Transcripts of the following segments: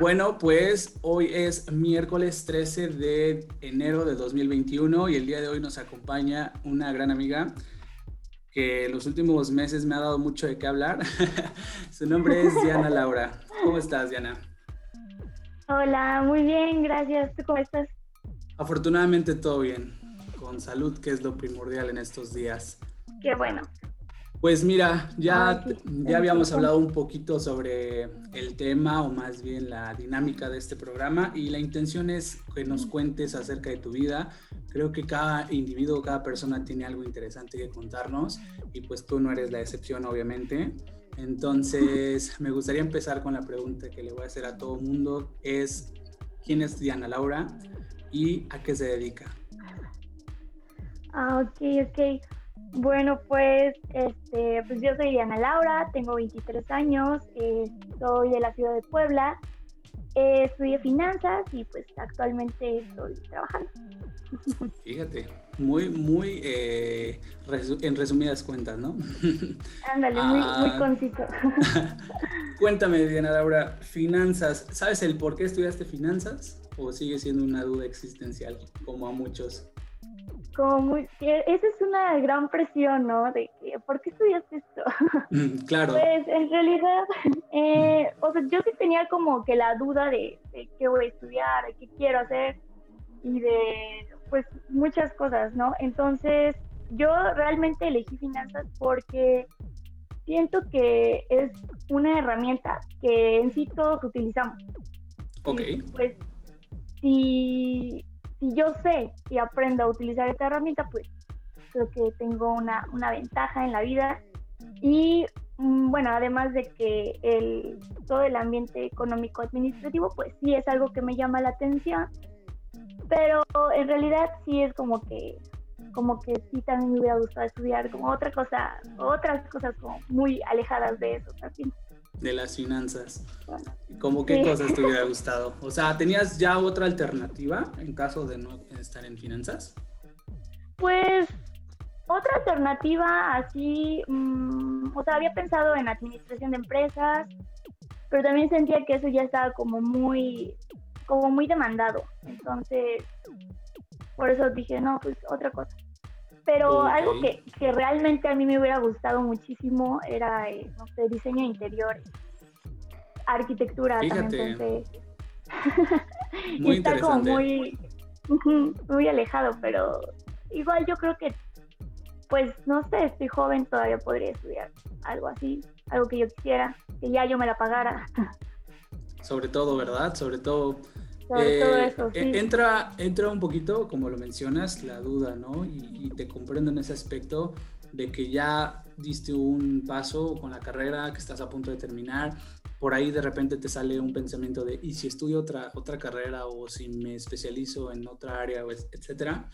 Bueno, pues hoy es miércoles 13 de enero de 2021 y el día de hoy nos acompaña una gran amiga que en los últimos meses me ha dado mucho de qué hablar. Su nombre es Diana Laura. ¿Cómo estás, Diana? Hola, muy bien, gracias. ¿Tú cómo estás? Afortunadamente todo bien, con salud, que es lo primordial en estos días. Qué bueno. Pues mira, ya, ya habíamos hablado un poquito sobre el tema o más bien la dinámica de este programa y la intención es que nos cuentes acerca de tu vida. Creo que cada individuo, cada persona tiene algo interesante que contarnos y pues tú no eres la excepción obviamente. Entonces me gustaría empezar con la pregunta que le voy a hacer a todo el mundo. Es, ¿quién es Diana Laura y a qué se dedica? Ah, ok, ok. Bueno, pues, este, pues yo soy Diana Laura, tengo 23 años, eh, soy de la ciudad de Puebla, eh, estudié finanzas y pues actualmente estoy trabajando. Fíjate, muy, muy eh, en resumidas cuentas, ¿no? Ándale, muy, muy ah. conciso. Cuéntame, Diana Laura, finanzas, ¿sabes el por qué estudiaste finanzas? ¿O sigue siendo una duda existencial, como a muchos? Como muy, esa es una gran presión, ¿no? De que, ¿por qué estudiaste esto? Mm, claro. Pues en realidad, eh, o sea, yo sí tenía como que la duda de, qué voy a estudiar, de qué quiero hacer y de, pues, muchas cosas, ¿no? Entonces, yo realmente elegí finanzas porque siento que es una herramienta que en sí todos utilizamos. Ok. pues, si si yo sé y aprendo a utilizar esta herramienta, pues creo que tengo una, una ventaja en la vida. Y mm, bueno, además de que el, todo el ambiente económico administrativo, pues sí es algo que me llama la atención, pero en realidad sí es como que como que sí también me hubiera gustado estudiar como otra cosa, otras cosas como muy alejadas de eso también de las finanzas. ¿Cómo qué cosas te hubiera gustado? O sea, ¿tenías ya otra alternativa en caso de no estar en finanzas? Pues otra alternativa así, mm, o sea, había pensado en administración de empresas, pero también sentía que eso ya estaba como muy, como muy demandado. Entonces, por eso dije, no, pues otra cosa. Pero algo que, que, realmente a mí me hubiera gustado muchísimo era, eh, no sé, diseño de interiores, arquitectura también muy está como muy, muy alejado, pero igual yo creo que, pues, no sé, estoy joven, todavía podría estudiar algo así, algo que yo quisiera, que ya yo me la pagara. Sobre todo, ¿verdad? Sobre todo eh, eso, e, entra, entra un poquito, como lo mencionas, la duda, ¿no? Y, te comprendo en ese aspecto de que ya diste un paso con la carrera, que estás a punto de terminar, por ahí de repente te sale un pensamiento de, ¿y si estudio otra, otra carrera o si me especializo en otra área, etcétera?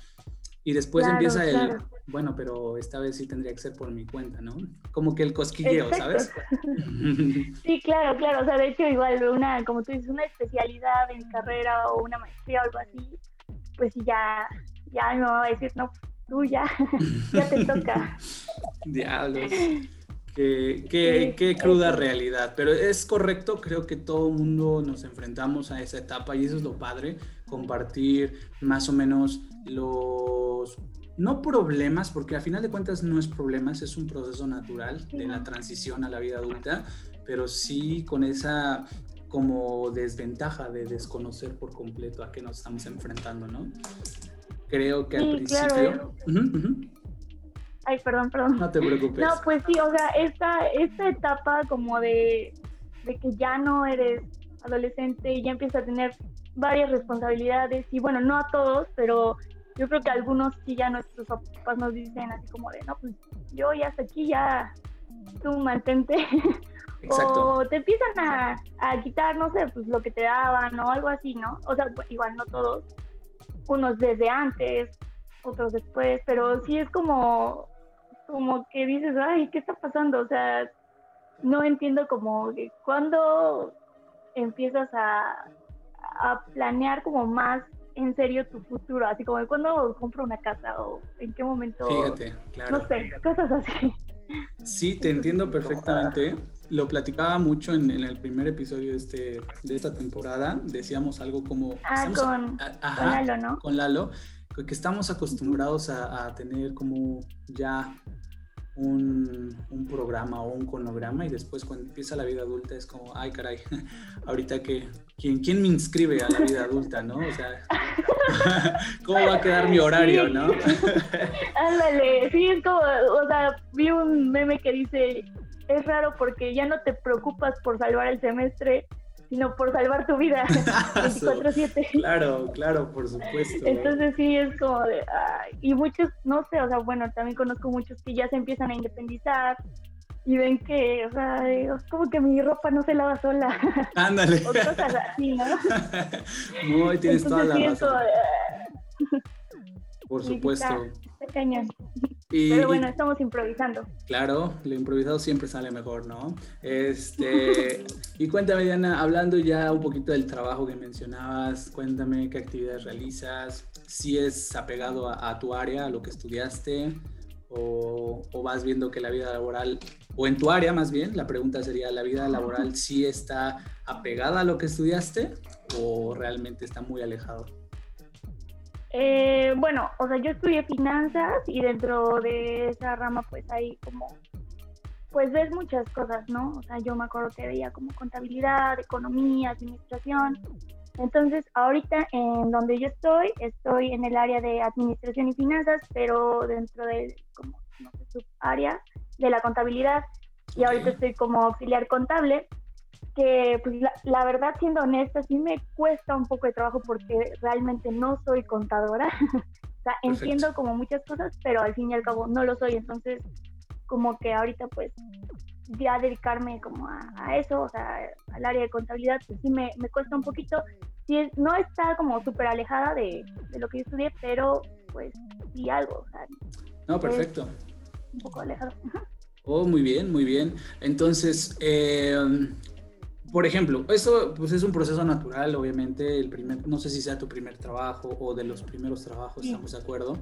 Y después empieza el, bueno, pero esta vez sí tendría que ser por mi cuenta, ¿no? Como que el cosquilleo, ¿sabes? sí, claro, claro. O sea, de hecho, igual una, como tú dices, una especialidad en carrera o una maestría o algo así, pues ya, ya me va a decir, no, tú ya, ya te toca. Diablos. Qué, qué, qué, cruda realidad, pero es correcto, creo que todo el mundo nos enfrentamos a esa etapa y eso es lo padre, compartir más o menos los, no problemas, porque al final de cuentas no es problemas, es un proceso natural de la transición a la vida adulta, pero sí con esa como desventaja de desconocer por completo a qué nos estamos enfrentando, ¿no? Creo que al principio... Ay, perdón, perdón. No te preocupes. No, pues sí, o sea, esta, esta etapa como de, de que ya no eres adolescente y ya empiezas a tener varias responsabilidades y bueno, no a todos, pero yo creo que algunos sí ya nuestros papás nos dicen así como de, no, pues yo ya hasta aquí, ya tú mantente. Exacto. o te empiezan a, a, quitar, no sé, pues lo que te daban o algo así, ¿no? O sea, igual no todos, unos desde antes, otros después, pero sí es como, como que dices, ay, ¿qué está pasando? O sea, no entiendo como que cuando empiezas a, a planear como más en serio tu futuro, así como de cuándo compro una casa o en qué momento. Fíjate, claro. No sé, cosas así. Sí, te entiendo perfectamente. Lo platicaba mucho en, el primer episodio de, este, de esta temporada. Decíamos algo como... Ah, con, Lalo, ¿no? Con Lalo, que estamos acostumbrados a tener como ya un, un, programa o un cronograma y después cuando empieza la vida adulta es como, ay caray, ahorita que, ¿quién, quién me inscribe a la vida adulta, no? O sea, ¿cómo va a quedar mi horario, no? Ándale, sí, es como, o sea, vi un meme que dice, es raro porque ya no te preocupas por salvar el semestre, sino por salvar tu vida 24/7. Claro, claro, por supuesto. Entonces sí es como de, y muchos, no sé, o sea, bueno, también conozco muchos que ya se empiezan a independizar y ven que, o sea, es como que mi ropa no se lava sola. Ándale. o cosas así, ¿no? Muy, tienes toda la razón. por supuesto. Pero bueno, estamos improvisando. Claro, lo improvisado siempre sale mejor, ¿no? Este, y cuéntame, Diana, hablando ya un poquito del trabajo que mencionabas, cuéntame qué actividades realizas, si es apegado a, tu área, a lo que estudiaste, o, vas viendo que la vida laboral, o en tu área más bien, la pregunta sería, ¿la vida laboral sí está apegada a lo que estudiaste o realmente está muy alejado? Eh, bueno, o sea, yo estudié finanzas y dentro de esa rama pues hay como, pues ves muchas cosas, ¿no? O sea, yo me acuerdo que veía como contabilidad, economía, administración. Entonces, ahorita en donde yo estoy, estoy en el área de administración y finanzas, pero dentro de como, no sé, subárea de la contabilidad. Y ahorita estoy como auxiliar contable que pues la, verdad siendo honesta sí me cuesta un poco de trabajo porque realmente no soy contadora. o sea, entiendo como muchas cosas, pero al fin y al cabo no lo soy. Entonces, como que ahorita pues ya dedicarme como a, eso, o sea, al área de contabilidad, pues sí me, me cuesta un poquito. Sí, no está como súper alejada de, de, lo que yo estudié, pero pues sí algo. O sea, no, perfecto. Un poco alejado. Oh, muy bien, muy bien. Entonces, eh, por ejemplo, eso pues es un proceso natural, obviamente, el primer, no sé si sea tu primer trabajo o de los primeros trabajos, estamos de acuerdo,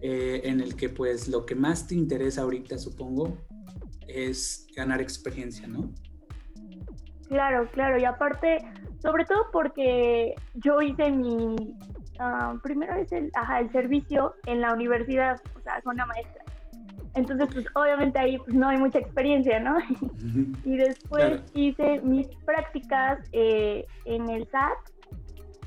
eh, en el que pues lo que más te interesa ahorita, supongo, es ganar experiencia, ¿no? Claro, claro, y aparte, sobre todo porque yo hice mi, uh, primero es el, ajá, el servicio en la universidad, o sea, con una maestra. Entonces, pues obviamente ahí pues, no hay mucha experiencia, ¿no? y después hice mis prácticas eh, en el SAT,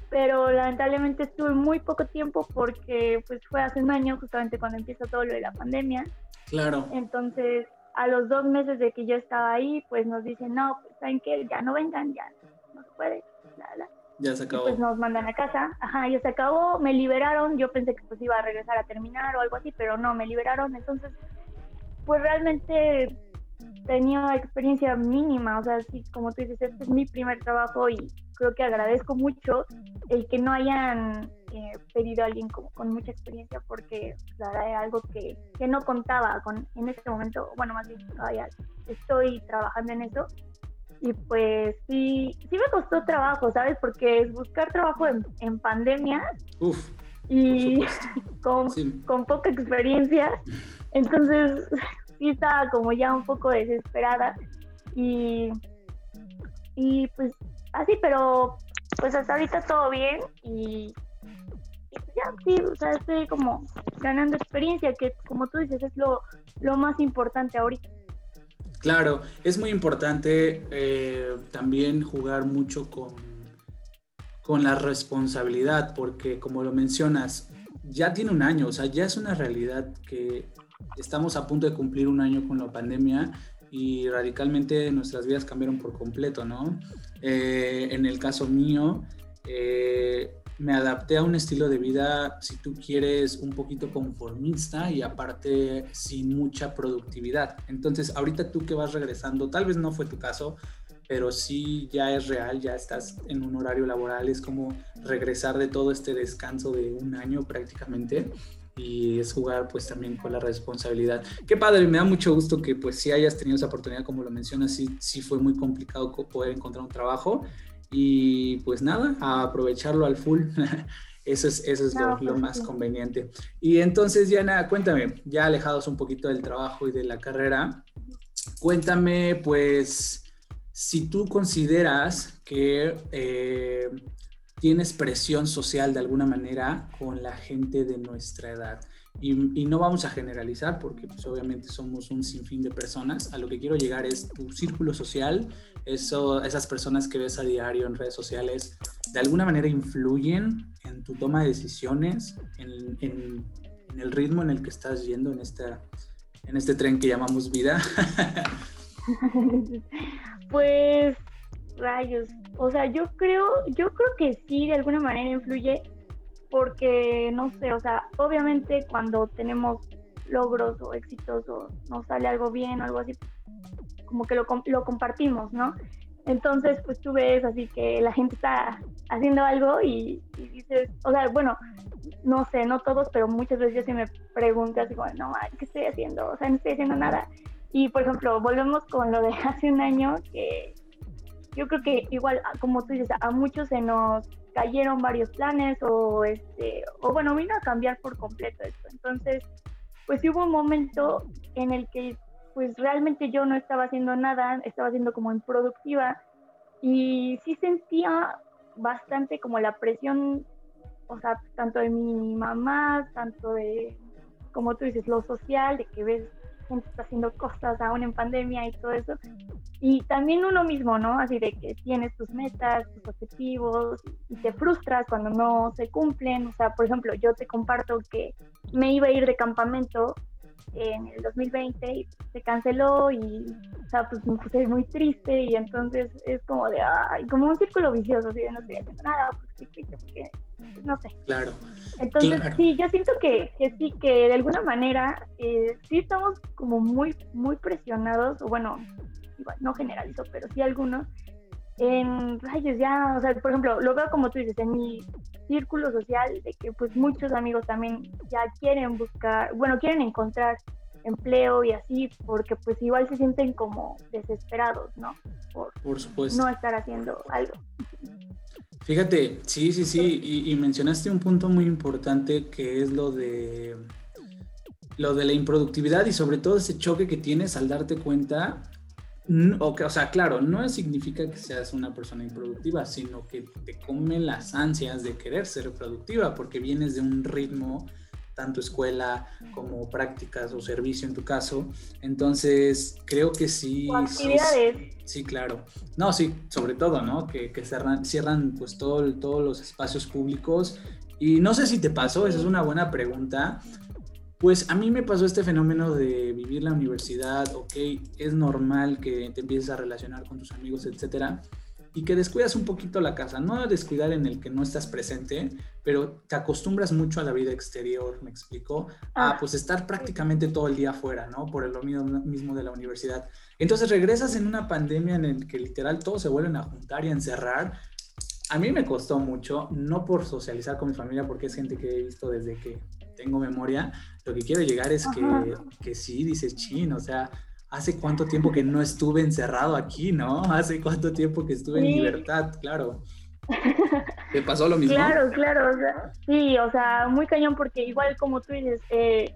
pero lamentablemente estuve muy poco tiempo porque pues fue hace un año, justamente cuando empieza todo lo de la pandemia. Claro. Entonces, a los dos meses de que yo estaba ahí, pues nos dicen, no, pues saben que ya no vengan, ya no se puede, Ya se acabó. pues nos mandan a casa. Ajá, ya se acabó, me liberaron. Yo pensé que pues iba a regresar a terminar o algo así, pero no, me liberaron. Entonces, pues realmente tenía experiencia mínima, o sea, sí, como tú dices, este es mi primer trabajo y creo que agradezco mucho el que no hayan eh, pedido a alguien como, con mucha experiencia porque pues, era algo que, que, no contaba con en este momento, bueno, más bien todavía estoy trabajando en eso. Y pues sí, sí me costó trabajo, ¿sabes? Porque es buscar trabajo en, en pandemia y con, con poca experiencia entonces, sí estaba como ya un poco desesperada y, y pues así, pero pues hasta ahorita todo bien y, pues ya sí, o sea, estoy como ganando experiencia, que como tú dices es lo, lo más importante ahorita. Claro, es muy importante eh, también jugar mucho con, con la responsabilidad, porque como lo mencionas, ya tiene un año, o sea, ya es una realidad que estamos a punto de cumplir un año con la pandemia y radicalmente nuestras vidas cambiaron por completo, ¿no? Eh, en el caso mío, eh, me adapté a un estilo de vida, si tú quieres, un poquito conformista y aparte sin mucha productividad. Entonces, ahorita tú que vas regresando, tal vez no fue tu caso, pero sí ya es real, ya estás en un horario laboral, es como regresar de todo este descanso de un año prácticamente y es jugar pues también con la responsabilidad. Qué padre, me da mucho gusto que pues si hayas tenido esa oportunidad, como lo mencionas, sí, sí fue muy complicado poder encontrar un trabajo y pues nada, a aprovecharlo al full. Eso es, eso es lo, pues más conveniente. Y entonces, Diana, cuéntame, ya alejados un poquito del trabajo y de la carrera, cuéntame, pues, si tú consideras que eh, tienes presión social de alguna manera con la gente de nuestra edad. Y, no vamos a generalizar porque pues, obviamente somos un sinfín de personas. A lo que quiero llegar es tu círculo social, eso, esas personas que ves a diario en redes sociales, de alguna manera influyen en tu toma de decisiones, en, el ritmo en el que estás yendo en, esta, en este tren que llamamos vida. pues rayos, o sea, yo creo, yo creo que sí, de alguna manera influye porque, no sé, o sea, obviamente cuando tenemos logros o éxitos o nos sale algo bien o algo así, como que lo, compartimos, ¿no? Entonces, pues tú ves así que la gente está haciendo algo y, dices, o sea, bueno, no sé, no todos, pero muchas veces yo sí me pregunto así como, no, ¿qué estoy haciendo? O sea, no estoy haciendo nada. Y, por ejemplo, volvemos con lo de hace un año, que yo creo que igual, como tú dices, a muchos se nos cayeron varios planes o este o bueno vino a cambiar por completo esto. Entonces pues hubo un momento en el que pues realmente yo no estaba haciendo nada estaba siendo como improductiva y sí sentía bastante como la presión o sea tanto de mi mamá tanto de como tú dices lo social de que ves gente está haciendo cosas aún en pandemia y todo eso. Y también uno mismo, ¿no? Así de que tienes tus metas, tus objetivos y te frustras cuando no se cumplen. O sea, por ejemplo, yo te comparto que me iba a ir de campamento en el 2020 y se canceló y, o sea, pues me puse muy triste y entonces es como de, ay, como un círculo vicioso, así de no estoy haciendo nada, porque, porque no sé. Claro. Entonces, sí, yo siento que, que, sí, que de alguna manera eh, sí estamos como muy, muy presionados, o bueno, igual, no generalizo, pero sí algunos, en rayos ya, o sea, por ejemplo, lo veo como tú dices, en mi círculo social, de que pues muchos amigos también ya quieren buscar, bueno, quieren encontrar empleo y así, porque pues igual se sienten como desesperados, ¿no? Por, por supuesto. No estar haciendo algo. Fíjate, sí, sí, sí, y, mencionaste un punto muy importante que es lo de lo de la improductividad y sobre todo ese choque que tienes al darte cuenta, o, que, o sea, claro, no significa que seas una persona improductiva, sino que te comen las ansias de querer ser productiva porque vienes de un ritmo tanto escuela como prácticas o servicio en tu caso. Entonces, creo que sí. actividades. Sí, claro. No, sí, sobre todo, ¿no? Que, que cierran, cierran pues todo, todos los espacios públicos. Y no sé si te pasó, esa es una buena pregunta. Pues a mí me pasó este fenómeno de vivir la universidad, ok, es normal que te empieces a relacionar con tus amigos, etcétera, y que descuidas un poquito la casa. No descuidar en el que no estás presente, pero te acostumbras mucho a la vida exterior, me explico, a ah. pues estar prácticamente todo el día afuera, ¿no? Por el mismo de la universidad. Entonces regresas en una pandemia en el que literal todos se vuelven a juntar y a encerrar. A mí me costó mucho, no por socializar con mi familia, porque es gente que he visto desde que tengo memoria. Lo que quiero llegar es que, que sí, dices, chin, o sea, hace cuánto tiempo que no estuve encerrado aquí, ¿no? Hace cuánto tiempo que estuve en libertad, claro. ¿Te pasó lo mismo? Claro, claro, o sea, sí, o sea, muy cañón porque igual como tú dices, eh,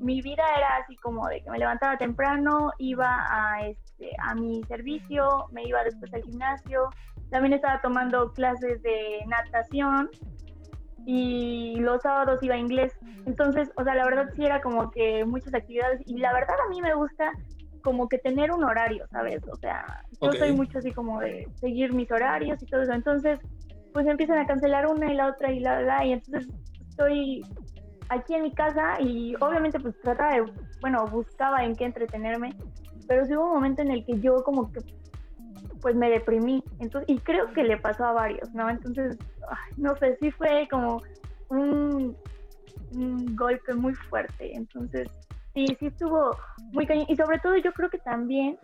mi vida era así como de que me levantaba temprano, iba a, este, a mi servicio, me iba después al gimnasio, también estaba tomando clases de natación y los sábados iba a inglés. Entonces, o sea, la verdad sí era como que muchas actividades y la verdad a mí me gusta como que tener un horario, ¿sabes? O sea, yo soy mucho así como de seguir mis horarios y todo eso. Entonces, pues empiezan a cancelar una y la otra y la, la, y entonces estoy aquí en mi casa y obviamente pues trataba de, bueno, buscaba en qué entretenerme, pero sí hubo un momento en el que yo como que pues me deprimí, entonces, y creo que le pasó a varios, ¿no? Entonces, no sé, sí fue como un, un golpe muy fuerte, entonces sí, sí estuvo muy cañón. Y sobre todo yo creo que también,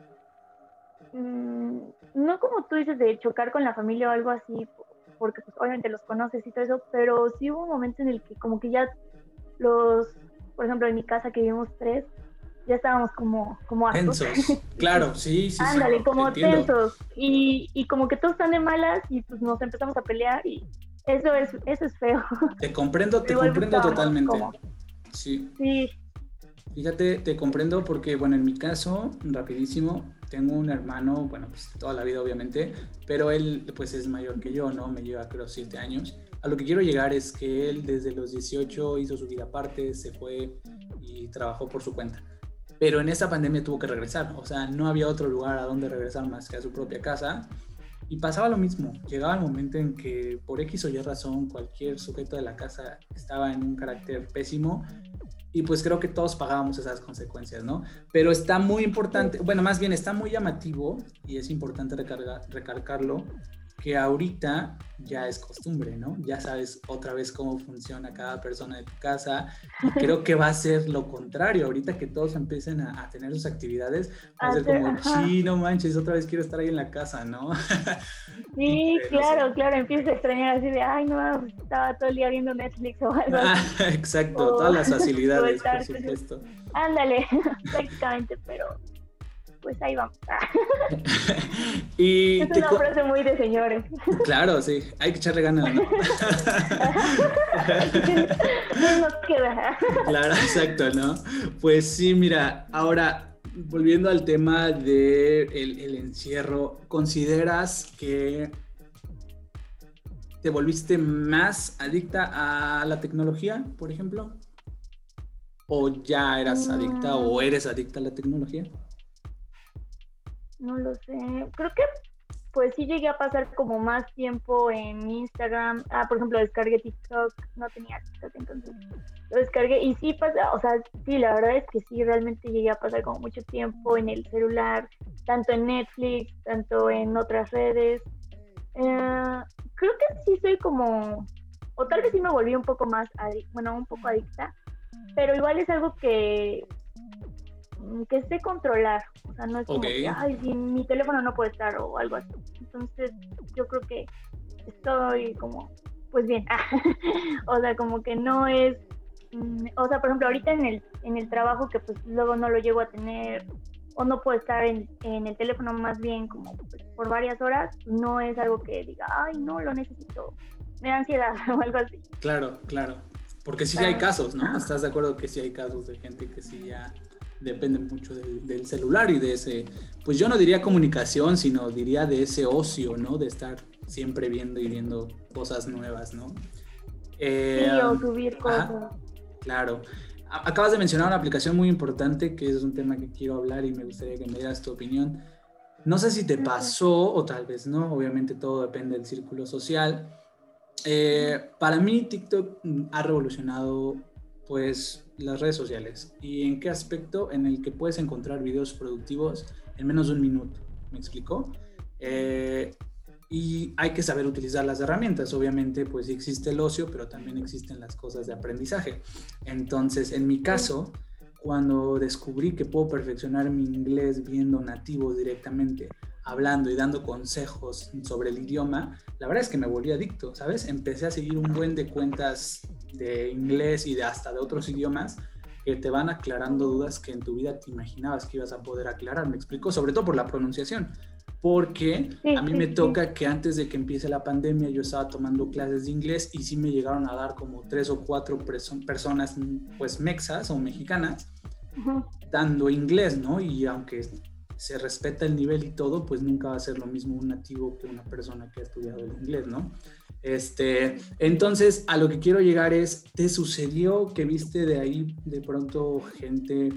mm, no como tú dices de chocar con la familia o algo así, porque pues obviamente los conoces y todo eso, pero sí hubo un momento en el que como que ya los, por ejemplo, en mi casa que vivimos tres, ya estábamos como, como Tensos, claro, sí, sí. Ándale, como tensos. Y, y como que todos están de malas y pues nos empezamos a pelear y Eso es, eso es feo. Te comprendo, te comprendo totalmente. Sí. Sí. Fíjate, te comprendo porque, bueno, en mi caso, rapidísimo, tengo un hermano, bueno, pues toda la vida obviamente, pero él pues es mayor que yo, ¿no? Me lleva creo siete años. A lo que quiero llegar es que él desde los 18 hizo su vida aparte, se fue y trabajó por su cuenta. Pero en esta pandemia tuvo que regresar, o sea, no había otro lugar a donde regresar más que a su propia casa. Y pasaba lo mismo, llegaba el momento en que por X o Y razón cualquier sujeto de la casa estaba en un carácter pésimo y pues creo que todos pagábamos esas consecuencias, ¿no? Pero está muy importante, bueno, más bien está muy llamativo y es importante recargar, recalcarlo que ahorita ya es costumbre, ¿no? Ya sabes otra vez cómo funciona cada persona de tu casa. Y creo que va a ser lo contrario. Ahorita que todos empiecen a, tener sus actividades, va a ser como, sí, no manches, otra vez quiero estar ahí en la casa, ¿no? Sí, claro, claro, empiezo a extrañar así de, ay, no, estaba todo el día viendo Netflix o algo exacto, todas las facilidades, por supuesto. Ándale, prácticamente, pero pues ahí vamos. y es una frase muy de señores. Claro, sí, hay que echarle ganas, ¿no? nos queda. claro, exacto, ¿no? Pues sí, mira, ahora volviendo al tema del de el encierro, ¿consideras que te volviste más adicta a la tecnología, por ejemplo? ¿O ya eras adicta o mm. eres adicta a la tecnología? No lo sé. Creo que pues sí llegué a pasar como más tiempo en Instagram. Ah, por ejemplo, descargué TikTok. No tenía TikTok, entonces lo descargué. Y sí pasa, o sea, sí, la verdad es que sí, realmente llegué a pasar como mucho tiempo en el celular, tanto en Netflix, tanto en otras redes. Eh, creo que sí soy como, o tal vez sí me volví un poco más, bueno, un poco adicta, pero igual es algo que que sé controlar. O sea, no es como que, ay, si mi teléfono no puede estar o algo así. Entonces, yo creo que estoy como, pues bien. o sea, como que no es. Mm, o sea, por ejemplo, ahorita en el, en el trabajo que pues luego no lo llego a tener o no puedo estar en, en el teléfono más bien como pues, por varias horas, no es algo que diga, ay, no, lo necesito. Me da ansiedad o algo así. Claro, claro. Porque sí, hay casos, ¿no? ¿Estás de acuerdo que sí hay casos de gente que sí ya depende mucho del, celular y de ese, pues yo no diría comunicación, sino diría de ese ocio, ¿no? De estar siempre viendo y viendo cosas nuevas, ¿no? Eh, sí, o subir cosas. claro. Acabas de mencionar una aplicación muy importante que es un tema que quiero hablar y me gustaría que me dieras tu opinión. No sé si te pasó o tal vez no, obviamente todo depende del círculo social. Eh, para mí TikTok ha revolucionado pues las redes sociales. ¿Y en qué aspecto? En el que puedes encontrar videos productivos en menos de un minuto. ¿Me explicó? Eh, y hay que saber utilizar las herramientas. Obviamente, pues existe el ocio, pero también existen las cosas de aprendizaje. Entonces, en mi caso, cuando descubrí que puedo perfeccionar mi inglés viendo nativos directamente, hablando y dando consejos sobre el idioma, la verdad es que me volví adicto, ¿sabes? Empecé a seguir un buen de cuentas de inglés y de hasta de otros idiomas que te van aclarando dudas que en tu vida te imaginabas que ibas a poder aclarar. Me explico, sobre todo por la pronunciación. Porque a mí me toca que antes de que empiece la pandemia yo estaba tomando clases de inglés y sí me llegaron a dar como tres o cuatro personas pues mexas o mexicanas dando inglés, ¿no? Y aunque se respeta el nivel y todo, pues nunca va a ser lo mismo un nativo que una persona que ha estudiado el inglés, ¿no? Este, entonces, a lo que quiero llegar es, ¿te sucedió que viste de ahí de pronto gente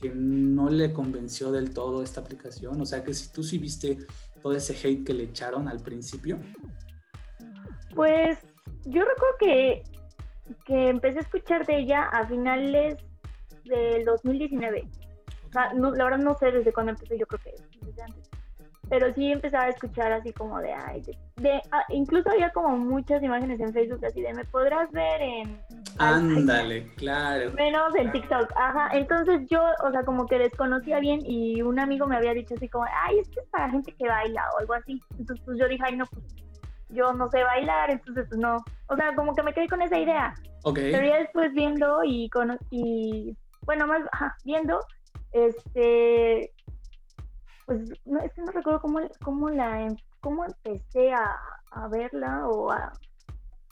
que no le convenció del todo esta aplicación? O sea, que si tú sí viste todo ese hate que le echaron al principio. Pues yo recuerdo que, que empecé a escuchar de ella a finales del 2019 la verdad no sé desde cuándo empecé, yo creo que desde antes. Pero sí empezaba a escuchar así como de, ay, de, ah, incluso había como muchas imágenes en Facebook así de, me podrás ver en... Ándale, claro. Menos en TikTok, ajá. Entonces yo, o sea, como que desconocía bien y un amigo me había dicho así como, ay, es que es para gente que baila o algo así. Entonces pues yo dije, ay, no, pues yo no sé bailar, entonces pues no. O sea, como que me quedé con esa idea. Ok. Pero ya después viendo y, con, y bueno, más, ajá, viendo este, pues no, es que no recuerdo cómo, cómo la em, cómo empecé a, a verla o a,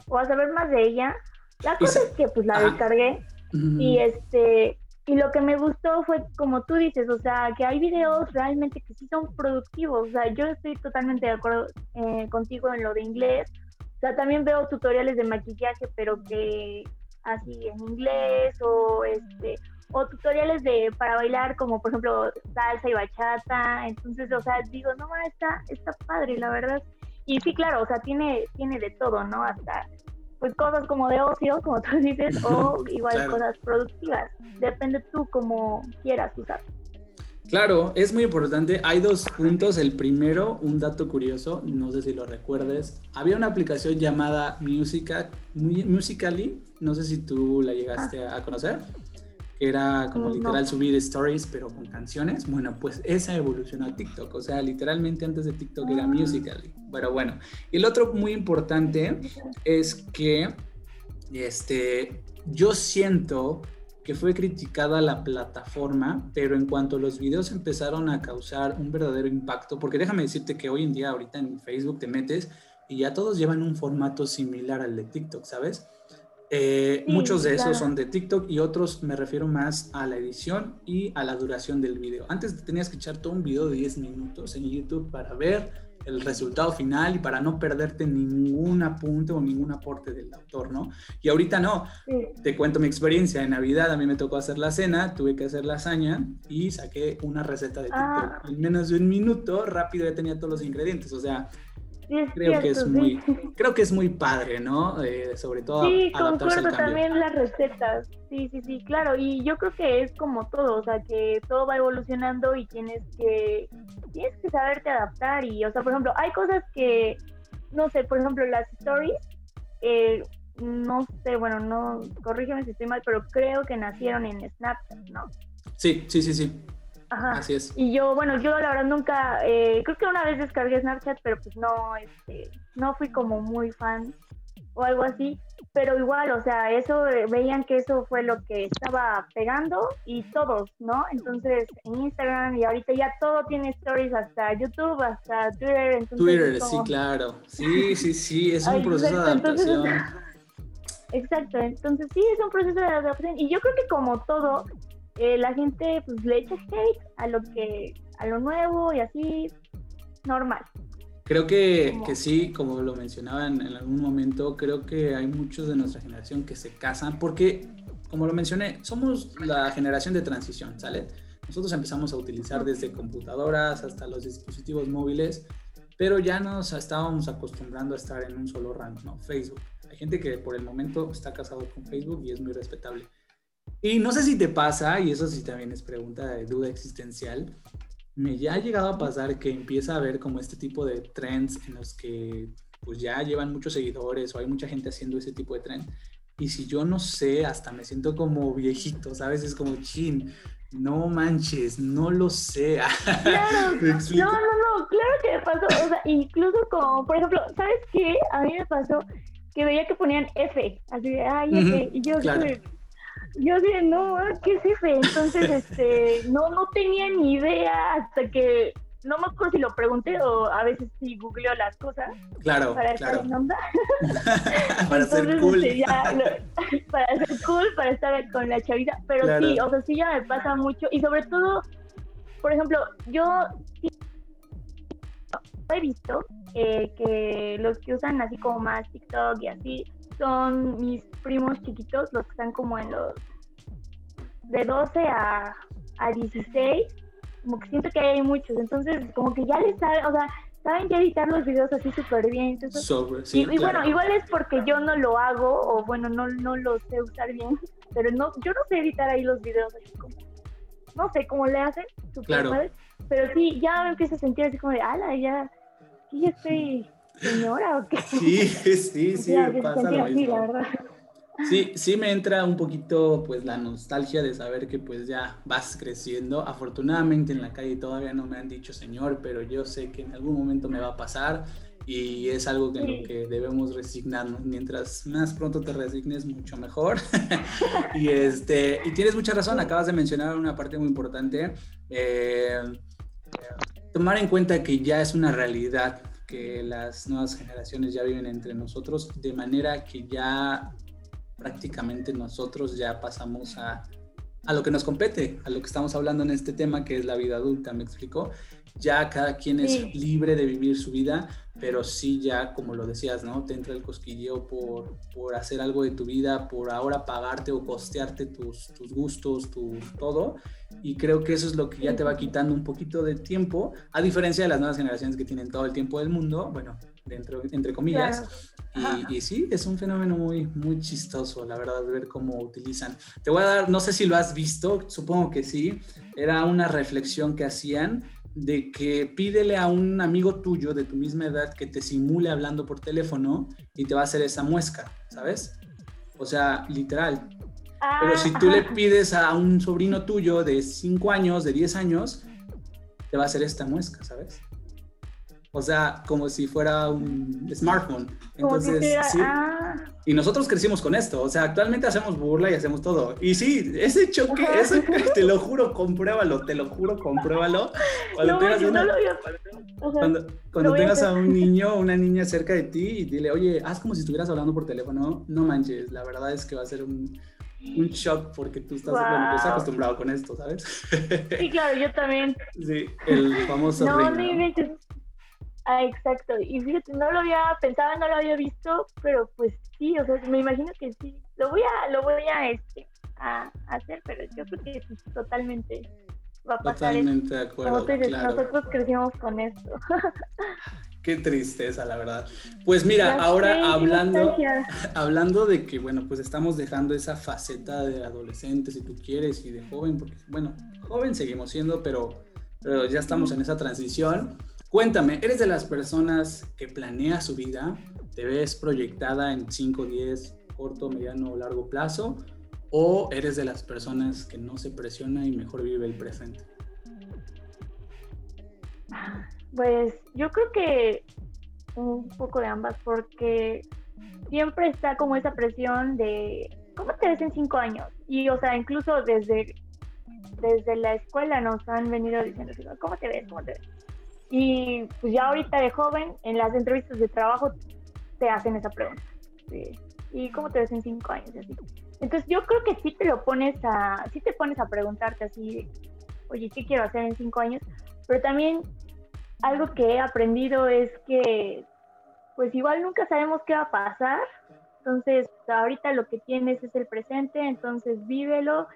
o a saber más de ella. La cosa es que pues la descargué y este y lo que me gustó fue como tú dices, o sea, que hay videos realmente que sí son productivos. O sea, yo estoy totalmente de acuerdo eh, contigo en lo de inglés. O sea, también veo tutoriales de maquillaje, pero que así en inglés o este o tutoriales de para bailar como por ejemplo salsa y bachata. Entonces o sea digo no está está padre la verdad. Y sí claro o sea tiene tiene de todo no hasta pues cosas como de ocio como tú dices o igual cosas productivas. Depende tú como quieras usar. Claro, es muy importante. Hay dos puntos. El primero, un dato curioso, no sé si lo recuerdes. Había una aplicación llamada Musica, Musically, no sé si tú la llegaste a conocer era como literal subir stories, pero con canciones. Bueno, pues esa evolucionó a TikTok. O sea, literalmente antes de TikTok era Musical.ly. Pero bueno, y el otro muy importante es que este, yo siento que fue criticada la plataforma, pero en cuanto los videos empezaron a causar un verdadero impacto, porque déjame decirte que hoy en día, ahorita en Facebook te metes y ya todos llevan un formato similar al de TikTok, ¿sabes? Eh, muchos de esos son de TikTok y otros me refiero más a la edición y a la duración del video. Antes tenías que echar todo un video de 10 minutos en YouTube para ver el resultado final y para no perderte ningún apunte o ningún aporte del autor, ¿no? Y ahorita no. Te cuento mi experiencia. En Navidad a mí me tocó hacer la cena, tuve que hacer lasaña y saqué una receta de TikTok. Ah. En menos de un minuto, rápido ya tenía todos los ingredientes. O sea, creo que es muy creo que es muy padre no eh, sobre todo sí concuerdo también las recetas. Sí sí sí claro. Y yo creo que es como todo o sea que todo va evolucionando y tienes que tienes que saberte adaptar. Y o sea por ejemplo hay cosas que no sé por ejemplo las stories eh, no sé bueno no corrígeme si estoy mal pero creo que nacieron en Snapchat no sí sí sí sí Ajá. Así es. Y yo, bueno, yo la verdad nunca, eh, creo que una vez descargué Snapchat, pero pues no, este, no fui como muy fan o algo así, pero igual, o sea, eso, eh, veían que eso fue lo que estaba pegando y todos, ¿no? Entonces, en Instagram y ahorita ya todo tiene stories, hasta YouTube, hasta Twitter. Entonces, Twitter, sí, claro. Sí, sí, sí, es un proceso de adaptación. exacto, entonces sí, es un proceso de adaptación y yo creo que como todo, eh, la gente pues le echa hate a lo que a lo nuevo y así normal. Creo que, que sí, como lo mencionaban en, algún momento, creo que hay muchos de nuestra generación que se casan porque, como lo mencioné, somos la generación de transición, ¿sale? Nosotros empezamos a utilizar desde computadoras hasta los dispositivos móviles, pero ya nos estábamos acostumbrando a estar en un solo rango, ¿no? Facebook. Hay gente que por el momento está casado con Facebook y es muy respetable. Y no sé si te pasa, y eso sí también es pregunta de duda existencial, me ya ha llegado a pasar que empieza a haber como este tipo de trends en los que pues ya llevan muchos seguidores o hay mucha gente haciendo ese tipo de trend. Y si yo no sé, hasta me siento como viejito, ¿sabes? Es como, chin, no manches, no lo sé. Claro, no, no, no, claro que me pasó. O sea, incluso como, por ejemplo, ¿sabes qué? A mí me pasó que veía que ponían F, así de, ay, F. Y yo, claro yo dije, no, ¿qué es ese? Entonces, este, no, no tenía ni idea hasta que, no me acuerdo si lo pregunté o a veces sí googleo las cosas. Claro, para claro. estar en onda. para ser cool. Este, para ser cool, para estar con la chavita. Pero sí, o sea, sí ya me pasa mucho. Y sobre todo, por ejemplo, yo he visto eh, que los que usan así como más TikTok y así, son mis primos chiquitos, los que están como en los de 12 a, a 16, como que siento que hay muchos, entonces como que ya les saben, o sea, saben ya editar los videos así súper bien. y, bueno, igual es porque yo no lo hago, o bueno, no, no lo sé usar bien, pero no, yo no sé editar ahí los videos así como, no sé cómo le hacen, claro. pero sí, ya me empiezo a sentir así como de, ala, ya, ya estoy señora o qué? Sí, sí, sí, me pasa lo mismo. Sí, sí me entra un poquito pues la nostalgia de saber que pues ya vas creciendo. Afortunadamente en la calle todavía no me han dicho señor, pero yo sé que en algún momento me va a pasar y es algo que en lo que debemos resignarnos. Mientras más pronto te resignes, mucho mejor. y, este, y tienes mucha razón, acabas de mencionar una parte muy importante. Eh, tomar en cuenta que ya es una realidad que las nuevas generaciones ya viven entre nosotros, de manera que ya prácticamente nosotros ya pasamos a, a lo que nos compete, a lo que estamos hablando en este tema, que es la vida adulta, me explicó. Ya cada quien es libre de vivir su vida, pero sí ya, como lo decías, ¿no? Te entra el cosquilleo por, por hacer algo de tu vida, por ahora pagarte o costearte tus, tus gustos, tu todo. Y creo que eso es lo que ya te va quitando un poquito de tiempo, a diferencia de las nuevas generaciones que tienen todo el tiempo del mundo, bueno, dentro, entre comillas. Y, y, sí, es un fenómeno muy, muy chistoso, la verdad, ver cómo utilizan. Te voy a dar, no sé si lo has visto, supongo que sí, era una reflexión que hacían de que pídele a un amigo tuyo de tu misma edad que te simule hablando por teléfono y te va a hacer esa muesca, ¿sabes? O sea, literal. Pero si tú le pides a un sobrino tuyo de 5 años, de 10 años, te va a hacer esta muesca, ¿sabes? O sea, como si fuera un smartphone. Entonces, sí. Ah. Y nosotros crecimos con esto. O sea, actualmente hacemos burla y hacemos todo. Y sí, ese choque, eso, te lo juro, compruébalo, te lo juro, compruébalo. Cuando tengas, cuando, tengas a un niño o una niña cerca de ti y dile, oye, haz como si estuvieras hablando por teléfono, no manches, la verdad es que va a ser un, un shock porque tú estás, acostumbrado con esto, ¿sabes? Sí, claro, yo también. Sí, el famoso no, ring, ¿no? Ah, exacto. Y fíjate, no lo había pensado, no lo había visto, pero pues sí, o sea, me imagino que sí. Lo voy a, lo voy a, este, a, hacer, pero yo creo que sí, totalmente va a pasar. Totalmente de acuerdo. Nosotros crecimos con esto. Qué tristeza, la verdad. Pues mira, ahora hablando, hablando de que, bueno, pues estamos dejando esa faceta de adolescente, si tú quieres, y de joven, porque, bueno, joven seguimos siendo, pero, pero ya estamos en esa transición. Cuéntame, ¿eres de las personas que planea su vida? ¿Te ves proyectada en 5, 10, corto, mediano o largo plazo? ¿O eres de las personas que no se presiona y mejor vive el presente? Pues yo creo que un poco de ambas, porque siempre está como esa presión de ¿cómo te ves en cinco años? Y o sea, incluso desde, desde la escuela nos han venido diciendo, ¿cómo te ves? Y pues ya ahorita de joven, en las entrevistas de trabajo te hacen esa pregunta. ¿Y cómo te ves en cinco años? Así. Entonces yo creo que sí te lo pones a, sí te pones a preguntarte así, oye, ¿qué quiero hacer en cinco años? Pero también algo que he aprendido es que pues igual nunca sabemos qué va a pasar. Entonces ahorita lo que tienes es el presente, entonces vívelo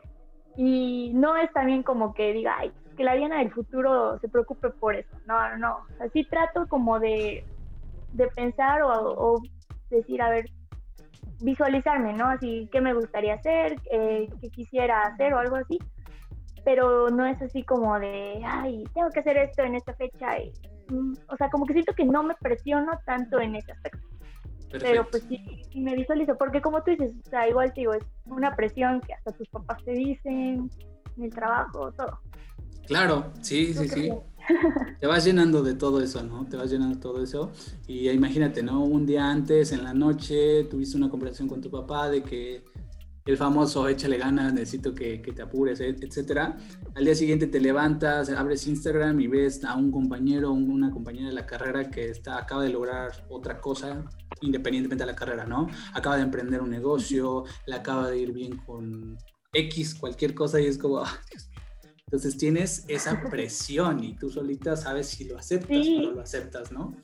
y no es también como que diga, ay, que la Diana del futuro se preocupe por eso. No, no. Así trato como de, de pensar o, decir, a ver, visualizarme, ¿no? Así, ¿qué me gustaría hacer? Eh, ¿Qué quisiera hacer o algo así? Pero no es así como de, ay, tengo que hacer esto en esta fecha. Y, mm, o sea, como que siento que no me presiono tanto en ese aspecto. Pero pues sí, me visualizo, porque como tú dices, o sea, igual te digo, es una presión que hasta tus papás te dicen, en el trabajo, todo. Claro, sí, sí, sí. Te vas llenando de todo eso, ¿no? Te vas llenando de todo eso. Y imagínate, ¿no? Un día antes, en la noche, tuviste una conversación con tu papá de que el famoso échale ganas, necesito que, que te apures, etcétera. Al día siguiente te levantas, abres Instagram y ves a un compañero una compañera de la carrera que está, acaba de lograr otra cosa, independientemente de la carrera, ¿no? Acaba de emprender un negocio, le acaba de ir bien con X, cualquier cosa, y es como, ah, Dios entonces tienes esa presión y tú solita sabes si lo aceptas o no lo aceptas, ¿no?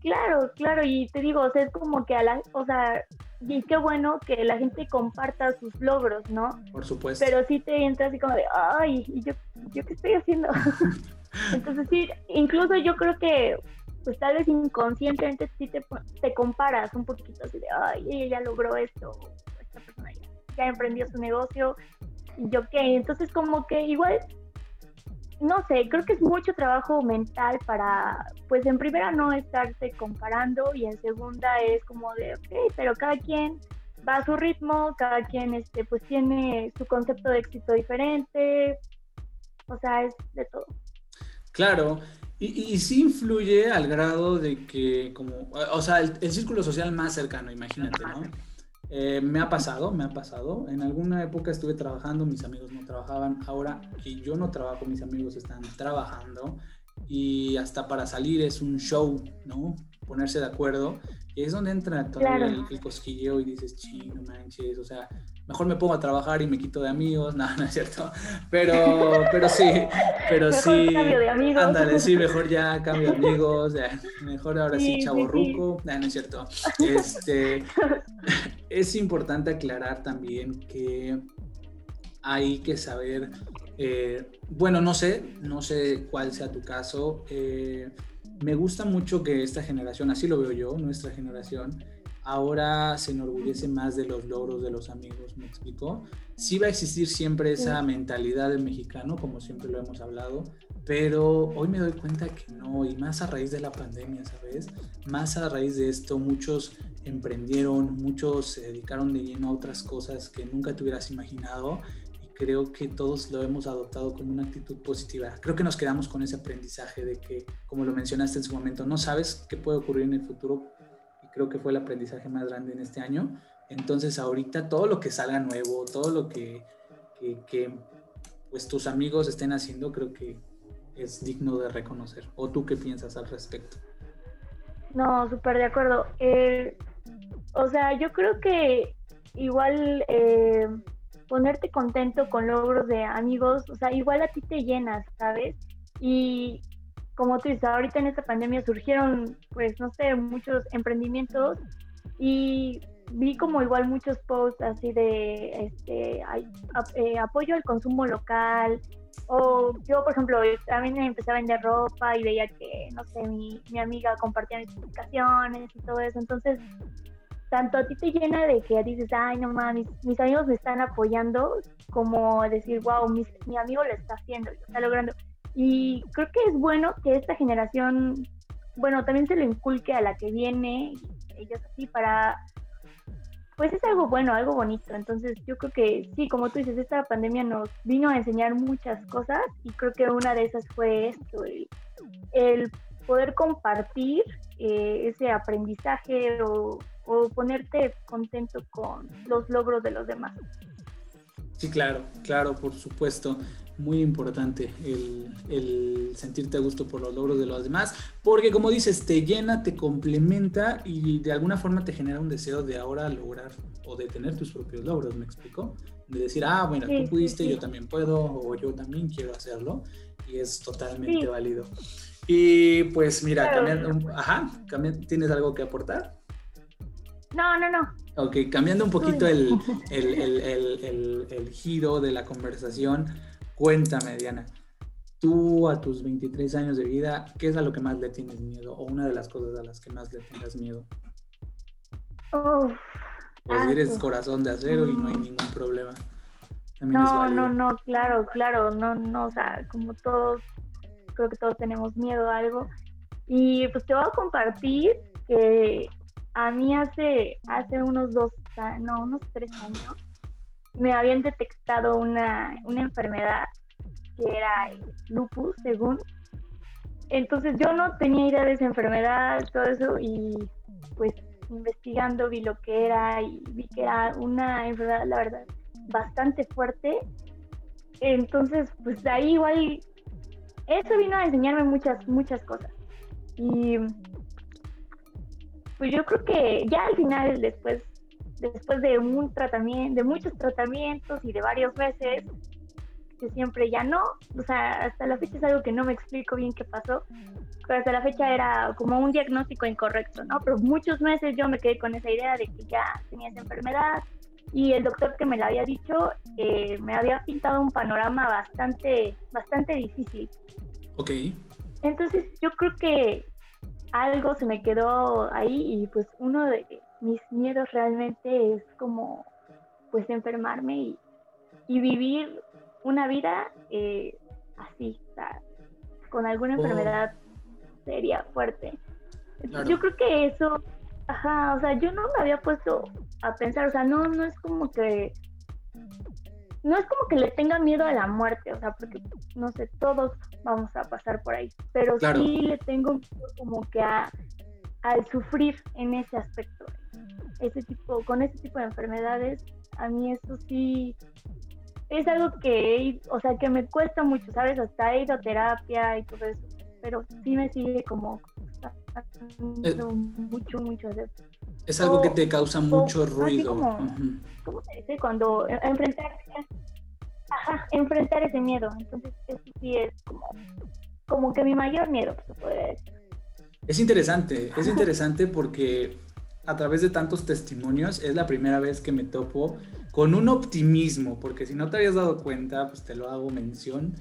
Claro, claro, y te digo, o sea, es como que a la, o sea, y qué bueno que la gente comparta sus logros, ¿no? Por supuesto. Pero sí te entras así como de, ay, ¿y yo, yo qué estoy haciendo? Entonces sí, incluso yo creo que, pues tal vez inconscientemente sí te, te comparas un poquito así de, ay, ella ya logró esto, esta persona ya, ya emprendió su negocio, y yo qué, entonces como que igual no sé, creo que es mucho trabajo mental para, pues en primera no estarse comparando y en segunda es como de, ok, pero cada quien va a su ritmo, cada quien este, pues tiene su concepto de éxito diferente, o sea, es de todo. Claro, y, y, sí influye al grado de que, como, o sea, el, el círculo social más cercano, imagínate, ¿no? Eh, me ha pasado, me ha pasado. En alguna época estuve trabajando, mis amigos no trabajaban. Ahora que yo no trabajo, mis amigos están trabajando. Y hasta para salir es un show, ¿no? Ponerse de acuerdo. Y es donde entra todo el, el, cosquilleo y dices, chino, manches, o sea, mejor me pongo a trabajar y me quito de amigos. No, no es cierto. Pero, pero sí, pero mejor sí. Cambio de amigos. Ándale, sí, mejor ya cambio de amigos. mejor ahora sí, chavo ruco. No, no es cierto. Este, es importante aclarar también que hay que saber, eh, bueno, no sé, no sé cuál sea tu caso. Eh, me gusta mucho que esta generación, así lo veo yo, nuestra generación, ahora se enorgullece más de los logros de los amigos, ¿me explico? Sí va a existir siempre esa mentalidad del mexicano, como siempre lo hemos hablado, pero hoy me doy cuenta que no, y más a raíz de la pandemia, ¿sabes? Más a raíz de esto, muchos emprendieron, muchos se dedicaron de lleno a otras cosas que nunca te hubieras imaginado creo que todos lo hemos adoptado como una actitud positiva. Creo que nos quedamos con ese aprendizaje de que, como lo mencionaste en su momento, no sabes qué puede ocurrir en el futuro y creo que fue el aprendizaje más grande en este año. Entonces ahorita todo lo que salga nuevo, todo lo que, pues tus amigos estén haciendo, creo que es digno de reconocer. ¿O tú qué piensas al respecto? No, súper de acuerdo. Eh, o sea, yo creo que igual... Eh, ponerte contento con logros de amigos, o sea, igual a ti te llenas, ¿sabes? Y como tú dices, ahorita en esta pandemia surgieron, pues, no sé, muchos emprendimientos y vi como igual muchos posts así de este eh, apoyo al consumo local o yo por ejemplo también empecé a vender ropa y veía que no sé mi, mi amiga compartía mis publicaciones y todo eso entonces tanto a ti te llena de que dices, ay, no mames, mis, amigos me están apoyando, como decir, wow, mi amigo lo está haciendo, lo está logrando. Y creo que es bueno que esta generación, bueno, también se lo inculque a la que viene, ellos así, para, pues es algo bueno, algo bonito. Entonces yo creo que sí, como tú dices, esta pandemia nos vino a enseñar muchas cosas y creo que una de esas fue esto, el, poder compartir eh, ese aprendizaje o o ponerte contento con los logros de los demás. Sí, claro, claro, por supuesto. Muy importante el, sentirte a gusto por los logros de los demás, porque como dices, te llena, te complementa y de alguna forma te genera un deseo de ahora lograr o de tener tus propios logros, ¿me explico? De decir, ah, bueno, tú pudiste, yo también puedo, o yo también quiero hacerlo, y es totalmente válido. Y pues mira, cambiando, ajá, ¿tienes algo que aportar? No, no, no. Ok, cambiando un poquito el, el, giro de la conversación, cuéntame, Diana, tú a tus 23 años de vida, ¿qué es a lo que más le tienes miedo? O una de las cosas a las que más le tengas miedo. Oh, pues eres corazón de acero y no hay ningún problema. no, no, no, claro, claro, no, no, o sea, como todos, creo que todos tenemos miedo a algo. Y pues te voy a compartir que a mí hace, hace unos dos, no, unos tres años, me habían detectado una, enfermedad que era lupus, según. Entonces yo no tenía idea de esa enfermedad, todo eso, y pues investigando vi lo que era y vi que era una enfermedad, la verdad, bastante fuerte. Entonces, pues de ahí igual, eso vino a enseñarme muchas, muchas cosas. Y pues yo creo que ya al final, después, después de un tratamiento, de muchos tratamientos y de varios meses, que siempre ya no, o sea, hasta la fecha es algo que no me explico bien qué pasó, pero hasta la fecha era como un diagnóstico incorrecto, ¿no? Pero muchos meses yo me quedé con esa idea de que ya tenía esa enfermedad y el doctor que me la había dicho eh, me había pintado un panorama bastante, bastante difícil. Ok. Entonces yo creo que algo se me quedó ahí y pues uno de mis miedos realmente es como pues enfermarme y, vivir una vida eh, así, o sea, con alguna oh. enfermedad seria, fuerte. Yo creo que eso, ajá, o sea, yo no me había puesto a pensar, o sea, no, no es como que no es como que le tenga miedo a la muerte, o sea, porque, no sé, todos vamos a pasar por ahí, pero sí le tengo como que a, al sufrir en ese aspecto, ese tipo, con ese tipo de enfermedades, a mí eso sí es algo que, o sea, que me cuesta mucho, ¿sabes? Hasta he ido a terapia y todo eso, pero sí me sigue como mucho, mucho Es algo que te causa mucho ruido. ¿Cómo se dice? Cuando enfrentar, ajá, enfrentar ese miedo. Entonces, eso sí es como, como que mi mayor miedo, se puede decir. Es interesante, es interesante porque a través de tantos testimonios es la primera vez que me topo con un optimismo, porque si no te habías dado cuenta, pues te lo hago mención.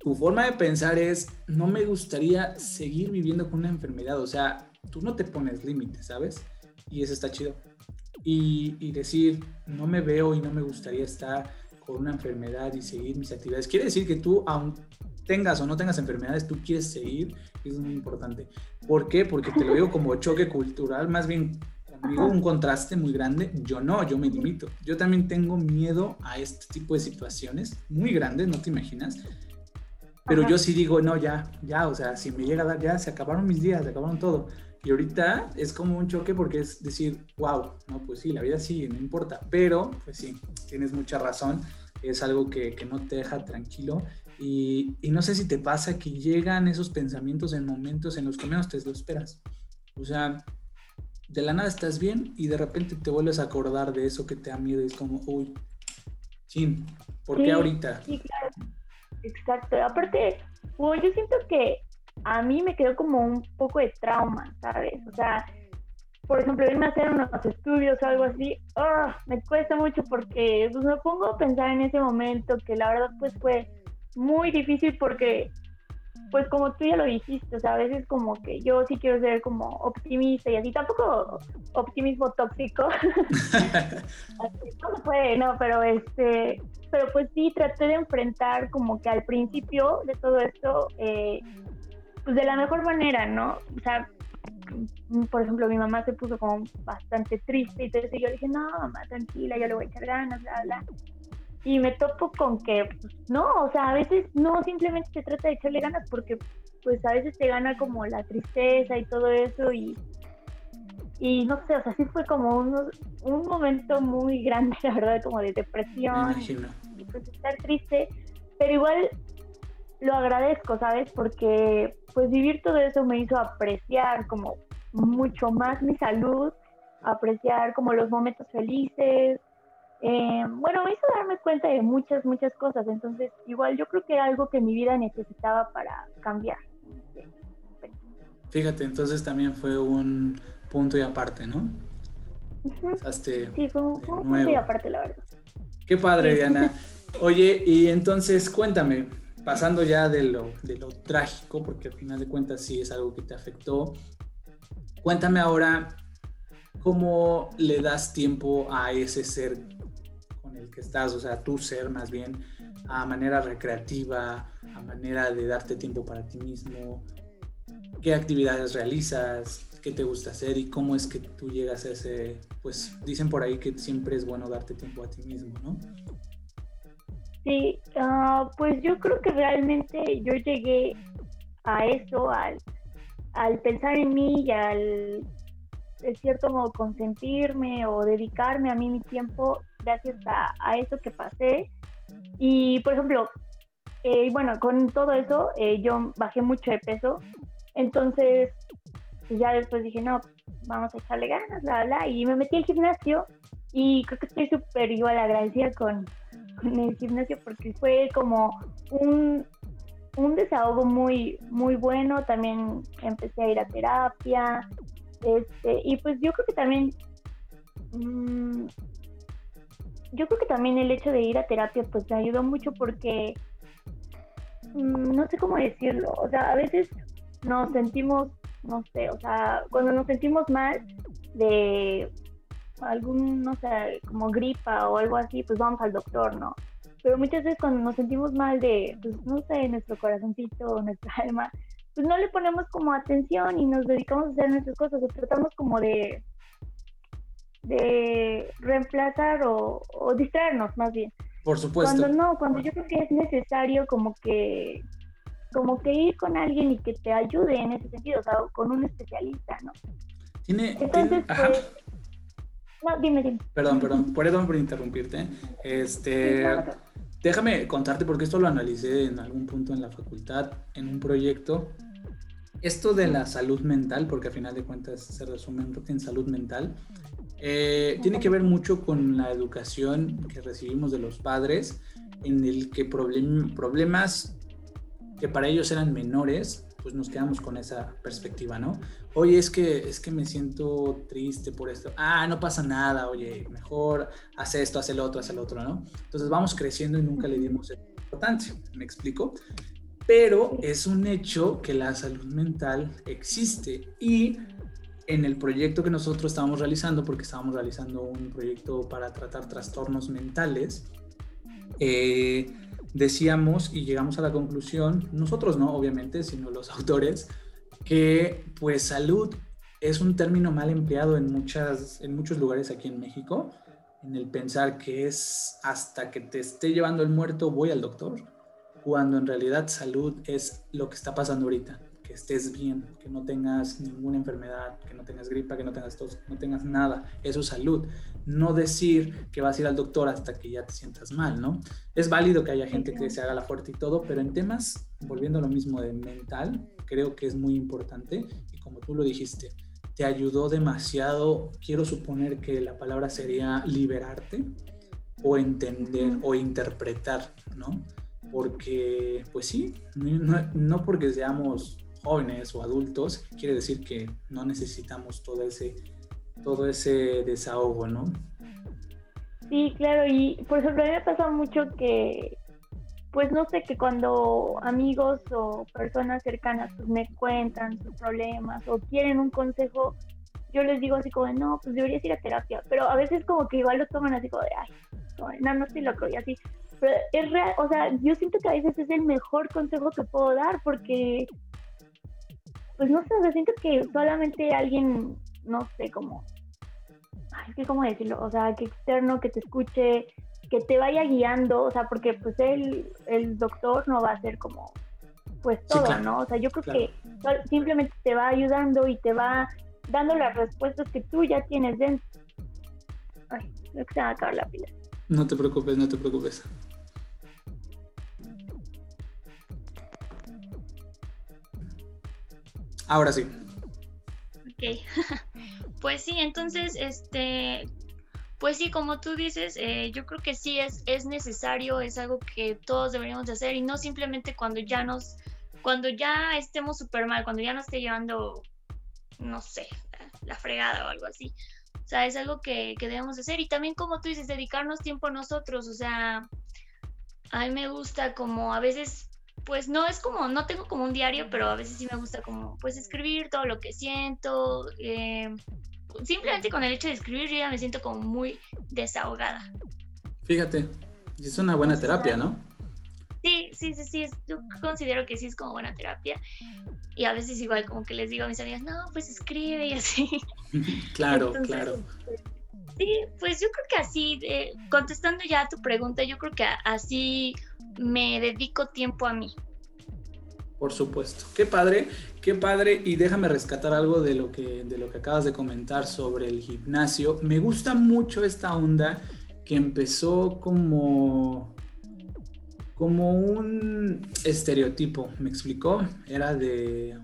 Tu forma de pensar es, no me gustaría seguir viviendo con una enfermedad, o sea, tú no te pones límites, ¿sabes? Y eso está chido. Y, y decir, no me veo y no me gustaría estar con una enfermedad y seguir mis actividades. Quiere decir que tú, aún tengas o no tengas enfermedades, tú quieres seguir, es muy importante. ¿Por qué? Porque te lo digo como choque cultural, más bien conmigo un contraste muy grande. Yo no, yo me limito. Yo también tengo miedo a este tipo de situaciones muy grandes, no te imaginas. Pero yo sí digo, no, ya, ya, o sea, si me llega a dar, ya se acabaron mis días, se acabaron todo. Y ahorita es como un choque porque es decir, wow, no, pues sí, la vida sí, no importa. Pero, pues sí, tienes mucha razón. Es algo que, que no te deja tranquilo y, no sé si te pasa que llegan esos pensamientos en momentos en los que menos te lo esperas. O sea, de la nada estás bien y de repente te vuelves a acordar de eso que te da miedo y es como, uy, chin, ¿por qué ahorita? Sí, claro. Exacto. Aparte, yo siento que a mí me quedó como un poco de trauma, ¿sabes? O sea, por ejemplo, irme a hacer unos estudios o algo así, oh, me cuesta mucho porque pues, me pongo a pensar en ese momento que la verdad pues fue muy difícil porque, pues como tú ya lo dijiste, o sea, a veces como que yo sí quiero ser como optimista y así, tampoco optimismo tóxico. no se puede, no, pero este, pero pues sí traté de enfrentar como que al principio de todo esto, eh, pues de la mejor manera, ¿no? O sea, por ejemplo, mi mamá se puso como bastante triste y entonces yo dije, no, mamá, tranquila, yo le voy a echar ganas, bla, bla y me topo con que, pues, no, o sea, a veces no simplemente se trata de echarle ganas porque pues a veces te gana como la tristeza y todo eso y, y no sé, o sea, sí fue como un, un momento muy grande, la verdad, como de depresión y pues estar triste, pero igual lo agradezco, ¿sabes? Porque pues vivir todo eso me hizo apreciar como mucho más mi salud, apreciar como los momentos felices, eh, bueno, me hizo darme cuenta de muchas, muchas cosas. Entonces, igual yo creo que era algo que mi vida necesitaba para cambiar. Fíjate, entonces también fue un punto y aparte, ¿no? sí, fue un, punto y aparte, la verdad. Qué padre, Diana. Oye, y entonces cuéntame, pasando ya de lo, trágico, porque al final de cuentas sí es algo que te afectó, cuéntame ahora cómo le das tiempo a ese ser el que estás, o sea, tu ser más bien, a manera recreativa, a manera de darte tiempo para ti mismo, qué actividades realizas, qué te gusta hacer y cómo es que tú llegas a ese, pues dicen por ahí que siempre es bueno darte tiempo a ti mismo, ¿no? Sí, ah, pues yo creo que realmente yo llegué a eso, al, al pensar en mí y al, es cierto modo, consentirme o dedicarme a mí mi tiempo gracias a, eso que pasé. Y, por ejemplo, eh, bueno, con todo eso eh, yo bajé mucho de peso. Entonces, pues ya después dije, no, vamos a echarle ganas, bla, bla. Y me metí al gimnasio y creo que estoy súper igual agradecida con, con, el gimnasio porque fue como un, un desahogo muy, muy bueno. También empecé a ir a terapia. Este, y pues yo creo que también mmm, yo creo que también el hecho de ir a terapia pues me ayudó mucho porque mm, no sé cómo decirlo, o sea, a veces nos sentimos, no sé, o sea, cuando nos sentimos mal de algún, no sé, como gripa o algo así, pues vamos al doctor, ¿no? Pero muchas veces cuando nos sentimos mal de, pues no sé, nuestro corazoncito o nuestra alma, pues no le ponemos como atención y nos dedicamos a hacer nuestras cosas, o tratamos como de de reemplazar o, distraernos más bien. Por supuesto. Cuando no, cuando yo creo que es necesario como que como que ir con alguien y que te ayude en ese sentido, o sea, con un especialista, ¿no? Tiene, Entonces, pues, no, dime, dime. Perdón, perdón, perdón por interrumpirte. Este, déjame contarte porque esto lo analicé en algún punto en la facultad, en un proyecto esto de la salud mental, porque al final de cuentas se resume en salud mental, eh, tiene que ver mucho con la educación que recibimos de los padres, en el que problemas que para ellos eran menores, pues nos quedamos con esa perspectiva, ¿no? Oye, es que, es que me siento triste por esto. Ah, no pasa nada, oye, mejor haz esto, haz el otro, haz el otro, ¿no? Entonces vamos creciendo y nunca le dimos importancia, ¿me explico? Pero es un hecho que la salud mental existe y en el proyecto que nosotros estábamos realizando, porque estábamos realizando un proyecto para tratar trastornos mentales, eh, decíamos y llegamos a la conclusión, nosotros no, obviamente, sino los autores, que pues salud es un término mal empleado en, muchas, en muchos lugares aquí en México, en el pensar que es hasta que te esté llevando el muerto voy al doctor, cuando en realidad salud es lo que está pasando ahorita que estés bien, que no tengas ninguna enfermedad, que no tengas gripa, que no tengas tos, no tengas nada. Eso es salud. No decir que vas a ir al doctor hasta que ya te sientas mal, ¿no? Es válido que haya gente que se haga la fuerte y todo, pero en temas, volviendo a lo mismo de mental, creo que es muy importante y como tú lo dijiste, te ayudó demasiado, quiero suponer que la palabra sería liberarte o entender o interpretar, ¿no? Porque, pues sí, no, no porque seamos jóvenes o adultos, quiere decir que no necesitamos todo ese, todo ese desahogo, ¿no? Sí, claro, y por ejemplo, a mí me pasa mucho que, pues no sé, que cuando amigos o personas cercanas pues, me cuentan sus problemas o quieren un consejo, yo les digo así como, no, pues deberías ir a terapia, pero a veces como que igual lo toman así como de, ay, no, no estoy loco y así. Pero es real, o sea, yo siento que a veces es el mejor consejo que puedo dar porque pues no sé, o siento que solamente alguien, no sé, como, ay, que cómo decirlo, o sea, que externo, que te escuche, que te vaya guiando, o sea, porque pues él, el doctor no va a ser como, pues todo, ¿no? O sea, yo creo que simplemente te va ayudando y te va dando las respuestas que tú ya tienes dentro. Ay, creo que se va a acabar la pila. No te preocupes, no te preocupes. Ahora sí. Ok. pues sí, entonces, este, pues sí, como tú dices, eh, yo creo que sí es, es necesario, es algo que todos deberíamos de hacer y no simplemente cuando ya nos, cuando ya estemos súper mal, cuando ya nos esté llevando, no sé, la, fregada o algo así. O sea, es algo que, que debemos de hacer y también como tú dices, dedicarnos tiempo a nosotros, o sea, a mí me gusta como a veces pues no es como, no tengo como un diario, pero a veces sí me gusta como, pues escribir todo lo que siento. Eh, simplemente con el hecho de escribir yo ya me siento como muy desahogada. Fíjate, es una buena terapia, ¿no? Sí, sí, sí, sí, yo considero que sí es como buena terapia. Y a veces igual como que les digo a mis amigas, no, pues escribe y así. claro, claro. Sí, pues yo creo que así, eh, contestando ya a tu pregunta, yo creo que así me dedico tiempo a mí. Por supuesto. Qué padre, qué padre. Y déjame rescatar algo de lo que, de lo que acabas de comentar sobre el gimnasio. Me gusta mucho esta onda que empezó como, como un estereotipo, ¿me explicó? Era de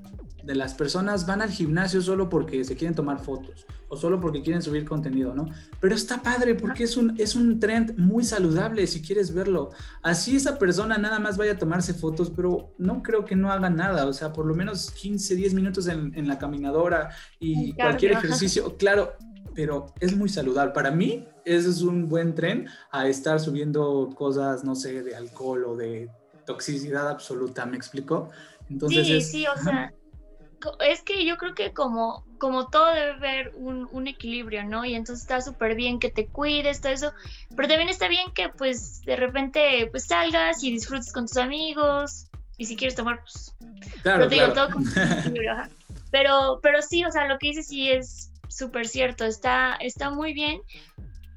de las personas van al gimnasio solo porque se quieren tomar fotos o solo porque quieren subir contenido, ¿no? Pero está padre porque es un, es un trend muy saludable si quieres verlo. Así esa persona nada más vaya a tomarse fotos, pero no creo que no haga nada, o sea, por lo menos 15, 10 minutos en, la caminadora y cualquier ejercicio, claro, pero es muy saludable. Para mí, ese es un buen tren a estar subiendo cosas, no sé, de alcohol o de toxicidad absoluta, ¿me explico? Entonces sí, sí, o sea, es que yo creo que como, como todo debe haber un, equilibrio, ¿no? Y entonces está súper bien que te cuides, todo eso, pero también está bien que pues de repente pues salgas y disfrutes con tus amigos. Y si quieres tomar, pues... Claro, pero, todo pero, pero sí, o sea, lo que dices sí es súper cierto, está, está muy bien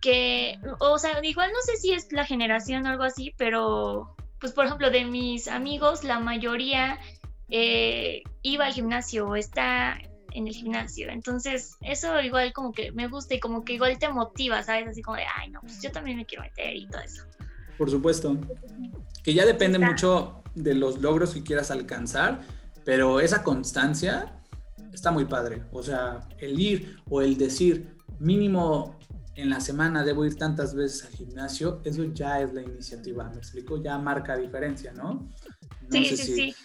que, o sea, igual no sé si es la generación o algo así, pero pues por ejemplo de mis amigos, la mayoría eh, iba al gimnasio o está en el gimnasio. Entonces, eso igual como que me gusta y como que igual te motiva, ¿sabes? Así como de, ay, no, pues yo también me quiero meter y todo eso. Por supuesto. Que ya depende mucho de los logros que quieras alcanzar, pero esa constancia está muy padre. O sea, el ir o el decir mínimo en la semana debo ir tantas veces al gimnasio, eso ya es la iniciativa, me explico, ya marca diferencia, ¿no? No sí, sé sí, si sí.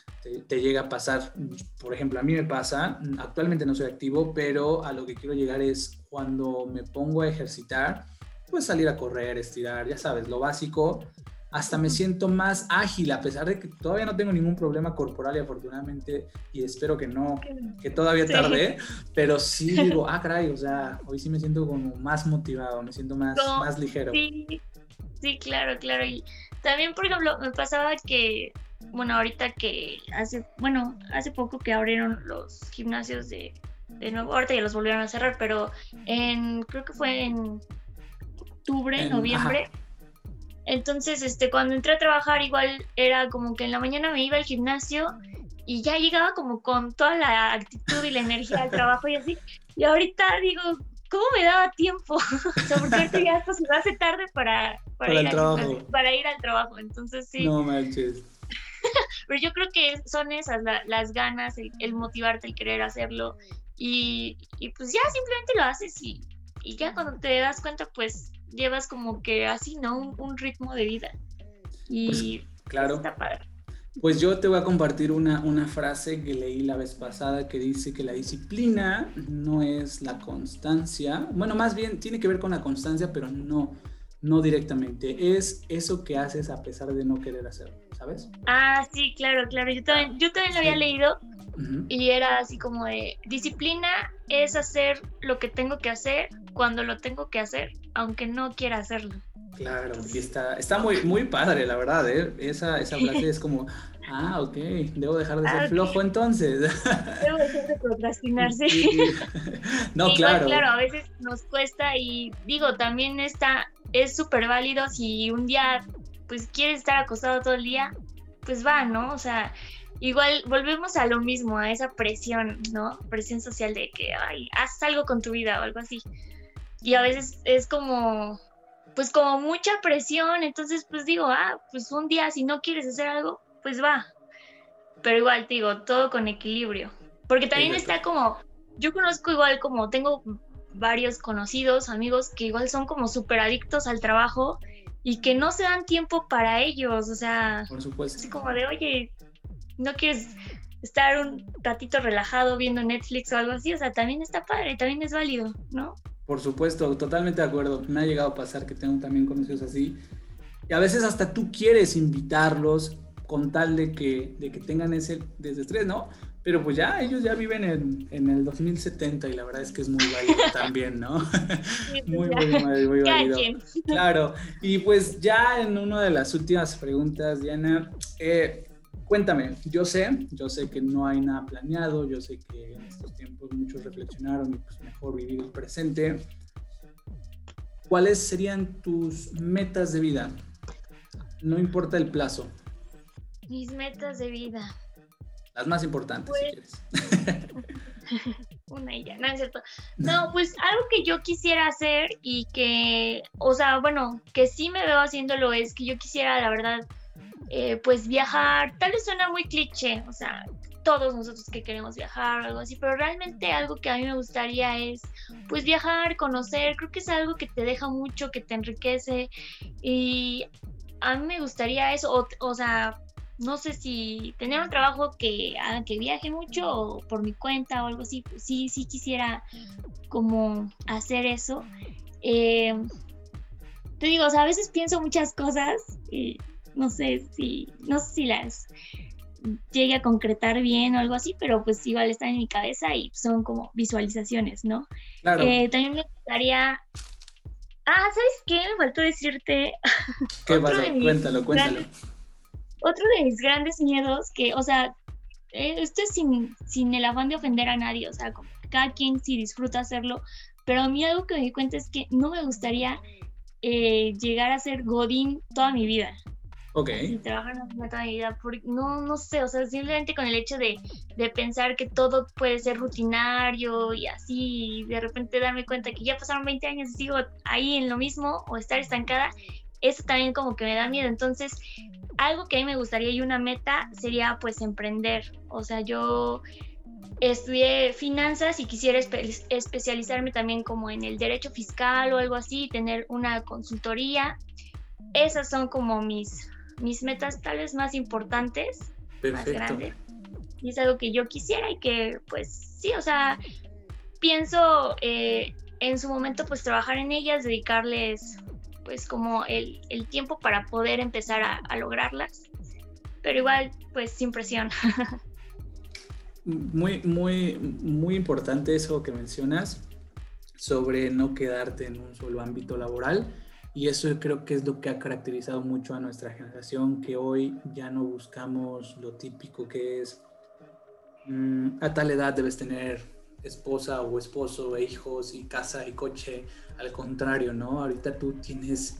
Te, llega a pasar, por ejemplo, a mí me pasa, actualmente no soy activo, pero a lo que quiero llegar es cuando me pongo a ejercitar, pues salir a correr, estirar, ya sabes, lo básico, hasta me siento más ágil, a pesar de que todavía no tengo ningún problema corporal y afortunadamente, y espero que no, que todavía tarde, pero sí digo, ah, caray, o sea, hoy sí me siento como más motivado, me siento más, más ligero. Sí, sí, claro, claro. Y también, por ejemplo, me pasaba que, bueno, ahorita que hace, bueno, hace poco que abrieron los gimnasios de, de nuevo, ahorita ya los volvieron a cerrar, pero en, creo que fue en octubre, noviembre. Entonces, este, cuando entré a trabajar, igual era como que en la mañana me iba al gimnasio y ya llegaba como con toda la actitud y la energía al trabajo y así. Y ahorita digo, ¿cómo me daba tiempo? o sea, porque ahorita ya hasta se hace tarde para, para, ir al, para ir al trabajo. Entonces, sí. No manches. Pero yo creo que son esas las ganas, el, motivarte, el querer hacerlo. Y, y, pues ya simplemente lo haces y, y ya cuando te das cuenta, pues llevas como que así, ¿no? Un, ritmo de vida. Y pues, claro. Está padre. Pues yo te voy a compartir una, una frase que leí la vez pasada que dice que la disciplina no es la constancia. Bueno, más bien tiene que ver con la constancia, pero no, no directamente. Es eso que haces a pesar de no querer hacerlo, ¿sabes? Ah, sí, claro, claro. Yo también, yo también lo había leído y era así como de, disciplina es hacer lo que tengo que hacer cuando lo tengo que hacer, aunque no quiera hacerlo. Claro, y está, está muy, muy padre, la verdad, ¿eh? Esa, esa frase es como, ah, ok, debo dejar de ser ah, flojo entonces. Debo dejar de procrastinarse. no, claro. Claro, a veces nos cuesta y digo, también está, es súper válido si un día, pues, quieres estar acostado todo el día, pues va, ¿no? O sea, igual volvemos a lo mismo, a esa presión, ¿no? Presión social de que, ay, haz algo con tu vida o algo así. Y a veces es como, pues como mucha presión, entonces pues digo, ah, pues un día si no quieres hacer algo, pues va. Pero igual te digo, todo con equilibrio. Porque también está como, yo conozco igual como, tengo varios conocidos, amigos que igual son como súper adictos al trabajo y que no se dan tiempo para ellos, o sea, Por supuesto. así como de, oye, no quieres estar un ratito relajado viendo Netflix o algo así, o sea, también está padre, también es válido, ¿no? Por supuesto, totalmente de acuerdo. Me ha llegado a pasar que tengo también conocidos así. Y a veces hasta tú quieres invitarlos con tal de que, de que tengan ese desestrés, ¿no? Pero pues ya, ellos ya viven en, en, el 2070 y la verdad es que es muy válido también, ¿no? muy, muy, muy, muy válido. Claro. Y pues ya en una de las últimas preguntas, Diana, eh, Cuéntame, yo sé, yo sé que no hay nada planeado, yo sé que en estos tiempos muchos reflexionaron y pues mejor vivir el presente. ¿Cuáles serían tus metas de vida? No importa el plazo. Mis metas de vida. Las más importantes, si pues, quieres. Una y ya, no es cierto. No, pues algo que yo quisiera hacer y que, o sea, bueno, que sí me veo haciéndolo es que yo quisiera, la verdad, eh, pues viajar, tal vez suena muy cliché, o sea, todos nosotros que queremos viajar o algo así, pero realmente algo que a mí me gustaría es pues viajar, conocer, creo que es algo que te deja mucho, que te enriquece y a mí me gustaría eso, o, sea, no sé si tener un trabajo que haga que viaje mucho o por mi cuenta o algo así, pues sí, sí quisiera como hacer eso. Eh, te digo, o sea, a veces pienso muchas cosas y no sé si, no sé si las llegue a concretar bien o algo así, pero pues igual están en mi cabeza y son como visualizaciones, ¿no? Claro. Eh, también me gustaría... Ah, ¿sabes qué? Me faltó decirte... ¿Qué pasa? Cuéntalo, cuéntalo. Otro de mis grandes miedos, que, o sea, eh, esto es sin, sin el afán de ofender a nadie, o sea, como cada quien si disfruta hacerlo, pero a mí algo que me di cuenta es que no me gustaría eh, llegar a ser Godín toda mi vida. Ok. trabajar en una toda mi vida, porque, no, no sé, o sea, simplemente con el hecho de, de, pensar que todo puede ser rutinario y así, y de repente darme cuenta que ya pasaron 20 años y sigo ahí en lo mismo o estar estancada, eso también como que me da miedo. Entonces, algo que a mí me gustaría y una meta sería pues emprender. O sea, yo estudié finanzas y quisiera especializarme también como en el derecho fiscal o algo así, tener una consultoría. Esas son como mis, mis metas tal vez más importantes, más grandes. Y es algo que yo quisiera y que pues sí, o sea, pienso eh, en su momento pues trabajar en ellas, dedicarles pues como el, el tiempo para poder empezar a, a lograrlas, pero igual pues sin presión. Muy, muy, muy importante eso que mencionas sobre no quedarte en un solo ámbito laboral. Y eso creo que es lo que ha caracterizado mucho a nuestra generación, que hoy ya no buscamos lo típico que es mm, a tal edad debes tener esposa o esposo e hijos y casa y coche. Al contrario, ¿no? Ahorita tú tienes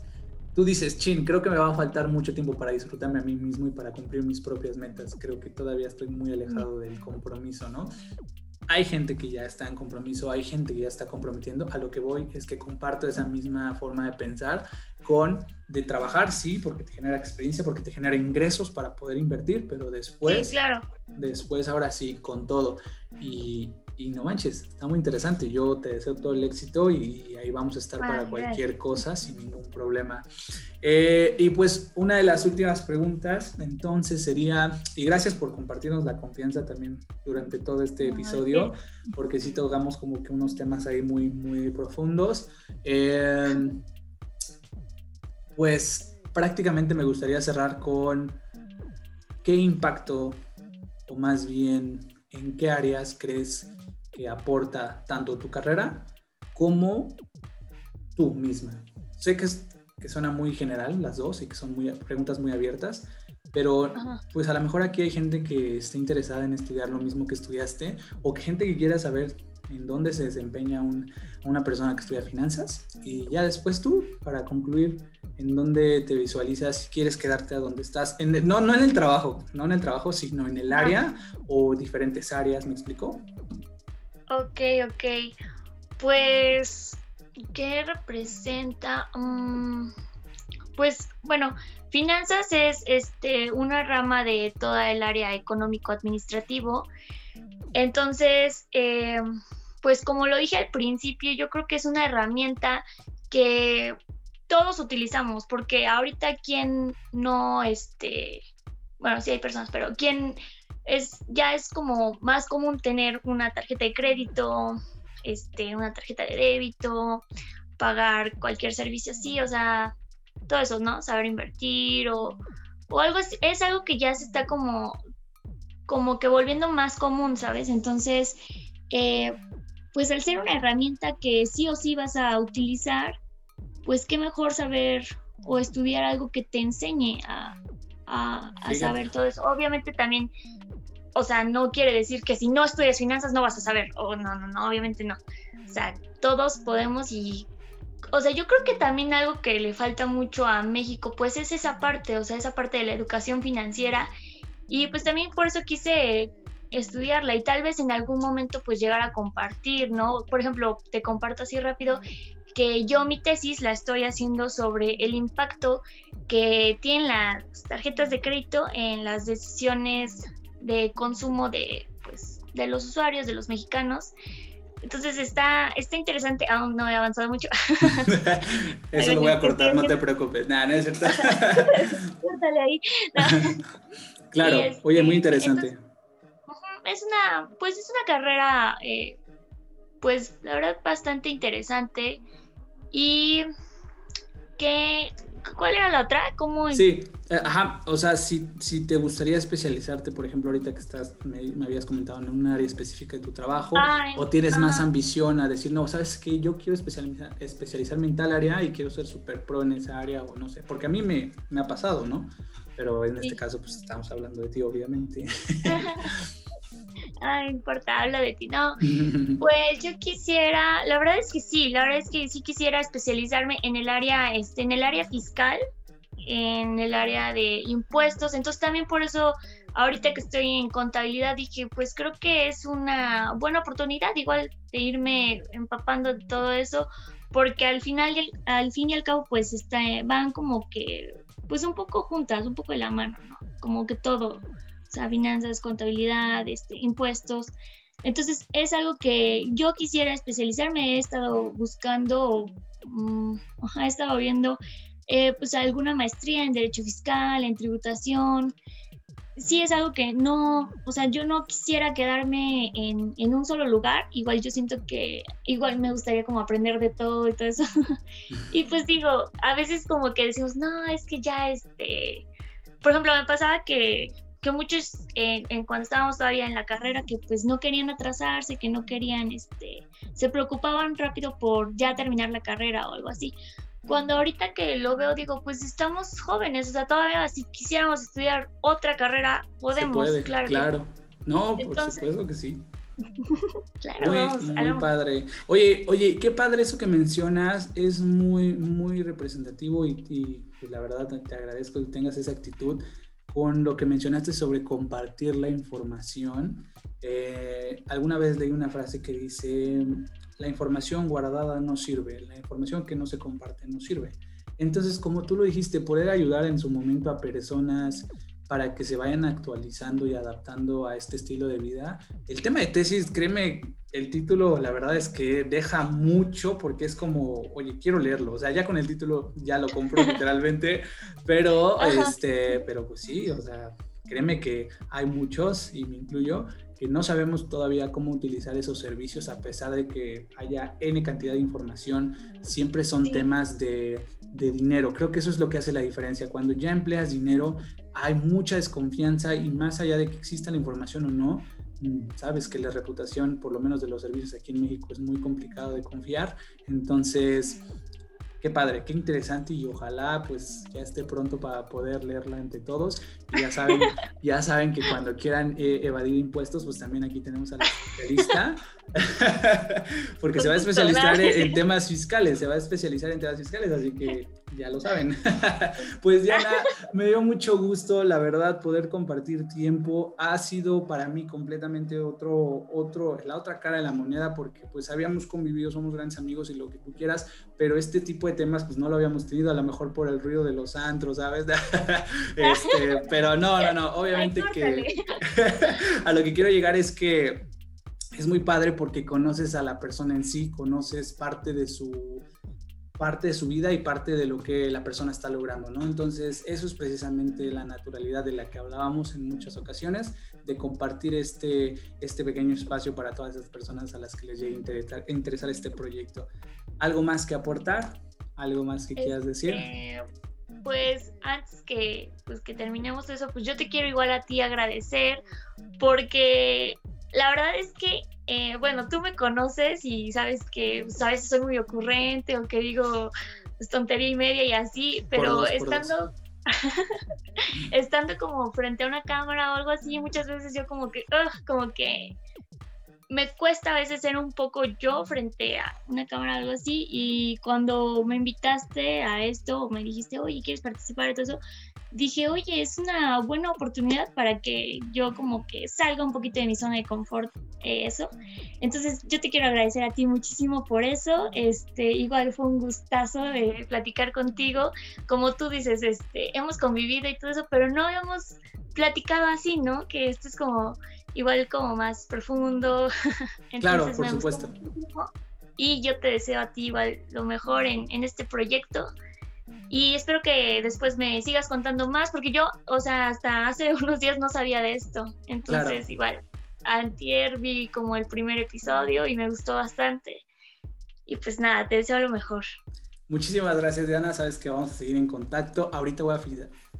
tú dices, chin, creo que me va a faltar mucho tiempo para disfrutarme a mí mismo y para cumplir mis propias metas. Creo que todavía estoy muy alejado del compromiso, ¿no? Hay gente que ya está en compromiso, hay gente que ya está comprometiendo. A lo que voy es que comparto esa misma forma de pensar con de trabajar, sí, porque te genera experiencia, porque te genera ingresos para poder invertir, pero después, sí, claro. después ahora sí, con todo. Y, y no manches, está muy interesante. Yo te deseo todo el éxito y ahí vamos a estar para cualquier cosa sin ningún problema. Eh, y pues una de las últimas preguntas entonces sería, y gracias por compartirnos la confianza también durante todo este episodio, porque sí tocamos como que unos temas ahí muy, muy profundos. Eh, pues prácticamente me gustaría cerrar con qué impacto, o más bien en qué áreas crees que aporta tanto tu carrera como tú misma. Sé que, es, que suena muy general las dos y que son muy, preguntas muy abiertas, pero pues a lo mejor aquí hay gente que esté interesada en estudiar lo mismo que estudiaste o que gente que quiera saber en dónde se desempeña una persona que estudia finanzas y ya después tú, para concluir, en dónde te visualizas, si quieres quedarte a donde estás, no, no en el trabajo, no en el trabajo, sino en el área o diferentes áreas, ¿me explico? Ok, ok. Pues, ¿qué representa? Mm, pues, bueno, finanzas es este, una rama de toda el área económico-administrativo. Entonces, eh, pues como lo dije al principio, yo creo que es una herramienta que todos utilizamos, porque ahorita quien no, este, bueno, sí hay personas, pero quien es, ya es como más común tener una tarjeta de crédito, este, una tarjeta de débito, pagar cualquier servicio así, o sea, todo eso, ¿no? Saber invertir o, o algo así, es algo que ya se está como, como que volviendo más común, ¿sabes? Entonces, eh, pues al ser una herramienta que sí o sí vas a utilizar, pues qué mejor saber o estudiar algo que te enseñe a, a saber todo eso. Obviamente también o sea, no quiere decir que si no estudias finanzas no vas a saber. O no, no, no, obviamente no. O sea, todos podemos y, o sea, yo creo que también algo que le falta mucho a México, pues es esa parte, o sea, esa parte de la educación financiera. Y pues también por eso quise estudiarla y tal vez en algún momento pues llegar a compartir, ¿no? Por ejemplo, te comparto así rápido que yo mi tesis la estoy haciendo sobre el impacto que tienen las tarjetas de crédito en las decisiones de consumo de, pues, de los usuarios, de los mexicanos. Entonces está, está interesante, aún no he avanzado mucho. Eso lo voy a cortar, no te preocupes. Nada, no es cierto. Córtale ahí. Claro, oye, muy este, interesante. es una, pues es una carrera, eh, pues la verdad bastante interesante y que ¿Cuál era la otra? ¿Cómo Sí, eh, ajá, o sea, si, si te gustaría especializarte, por ejemplo, ahorita que estás, me, habías comentado en un área específica de tu trabajo, o tienes más ambición a decir, no, sabes que yo quiero especializar, especializarme en tal área y quiero ser súper pro en esa área, o no sé, porque a mí me, me ha pasado, ¿no? Pero en este caso, pues estamos hablando de ti, obviamente. ah, importa, habla de ti. No, pues yo quisiera, la verdad es que sí, la verdad es que sí quisiera especializarme en el área, este, en el área fiscal, en el área de impuestos. Entonces también por eso ahorita que estoy en contabilidad dije, pues creo que es una buena oportunidad igual de irme empapando de todo eso, porque al final, al fin y al cabo, pues está, van como que pues un poco juntas, un poco de la mano, ¿no? Como que todo, sea, finanzas, contabilidad, este, impuestos. Entonces es algo que yo quisiera especializarme, he estado buscando, mm, he estado viendo eh, pues alguna maestría en derecho fiscal, en tributación. Sí es algo que no, o sea, yo no quisiera quedarme en, en un solo lugar, igual yo siento que igual me gustaría como aprender de todo y todo eso. y pues digo, a veces como que decimos, no, es que ya este, por ejemplo, me pasaba que que muchos en, cuando estábamos todavía en la carrera que pues no querían atrasarse, que no querían, este, se preocupaban rápido por ya terminar la carrera o algo así. Cuando ahorita que lo veo digo, pues estamos jóvenes, o sea, todavía si quisiéramos estudiar otra carrera, podemos, claro. Claro, no, por supuesto que sí. claro, muy padre. Oye, oye, qué padre eso que mencionas, es muy, muy representativo y, y la verdad te agradezco que tengas esa actitud con lo que mencionaste sobre compartir la información. Eh, alguna vez leí una frase que dice, la información guardada no sirve, la información que no se comparte no sirve. Entonces, como tú lo dijiste, poder ayudar en su momento a personas para que se vayan actualizando y adaptando a este estilo de vida. El tema de tesis, créeme, el título la verdad es que deja mucho porque es como, oye, quiero leerlo, o sea, ya con el título ya lo compro literalmente, pero, este, pero pues sí, o sea, créeme que hay muchos, y me incluyo, que no sabemos todavía cómo utilizar esos servicios a pesar de que haya N cantidad de información, siempre son temas de, de dinero. Creo que eso es lo que hace la diferencia. Cuando ya empleas dinero, hay mucha desconfianza y más allá de que exista la información o no, mm, sabes que la reputación, por lo menos de los servicios aquí en México, es muy complicado de confiar. Entonces, qué padre, qué interesante y ojalá pues ya esté pronto para poder leerla entre todos. Ya saben, ya saben que cuando quieran eh, evadir impuestos, pues también aquí tenemos a la especialista, porque se va a especializar en temas fiscales, se va a especializar en temas fiscales, así que ya lo saben. pues Diana, me dio mucho gusto, la verdad, poder compartir tiempo. Ha sido para mí completamente otro, otro, la otra cara de la moneda, porque pues habíamos convivido, somos grandes amigos y lo que tú quieras, pero este tipo de temas pues no lo habíamos tenido, a lo mejor por el ruido de los antros, ¿sabes? este, pero no, no, no, obviamente que a lo que quiero llegar es que es muy padre porque conoces a la persona en sí, conoces parte de su parte de su vida y parte de lo que la persona está logrando, ¿no? Entonces, eso es precisamente la naturalidad de la que hablábamos en muchas ocasiones, de compartir este, este pequeño espacio para todas esas personas a las que les llegue a interesar, este proyecto. ¿Algo más que aportar? ¿Algo más que quieras decir? Pues antes que, pues, que terminemos eso, pues yo te quiero igual a ti agradecer porque la verdad es que eh, bueno, tú me conoces y sabes que pues, a veces soy muy ocurrente o que digo pues, tontería y media y así, pero estando... estando como frente a una cámara o algo así, muchas veces yo como que, como que me cuesta a veces ser un poco yo frente a una cámara o algo así y cuando me invitaste a esto o me dijiste, oye, ¿quieres participar de todo eso? dije, oye, es una buena oportunidad para que yo como que salga un poquito de mi zona de confort, eh, eso. Entonces, yo te quiero agradecer a ti muchísimo por eso. Este, igual fue un gustazo de platicar contigo. Como tú dices, este, hemos convivido y todo eso, pero no hemos platicado así, ¿no? Que esto es como igual como más profundo. claro, por supuesto. Y yo te deseo a ti igual lo mejor en, en este proyecto. Y espero que después me sigas contando más, porque yo, o sea, hasta hace unos días no sabía de esto. Entonces, igual, antier vi como el primer episodio y me gustó bastante. Y pues nada, te deseo lo mejor. Muchísimas gracias, Diana. Sabes que vamos a seguir en contacto. Ahorita voy a,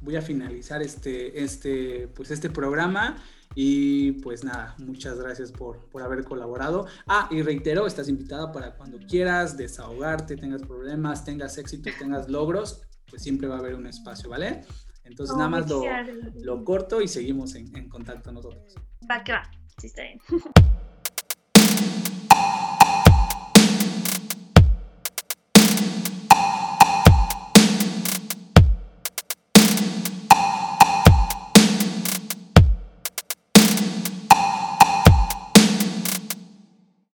voy a finalizar este, este, pues este programa y pues nada, muchas gracias por, por haber colaborado. Ah, y reitero, estás invitada para cuando quieras desahogarte, tengas problemas, tengas éxitos, tengas logros, pues siempre va a haber un espacio, ¿vale? Entonces nada más lo, lo, corto y seguimos en, en contacto nosotros. Va que va, sí está bien.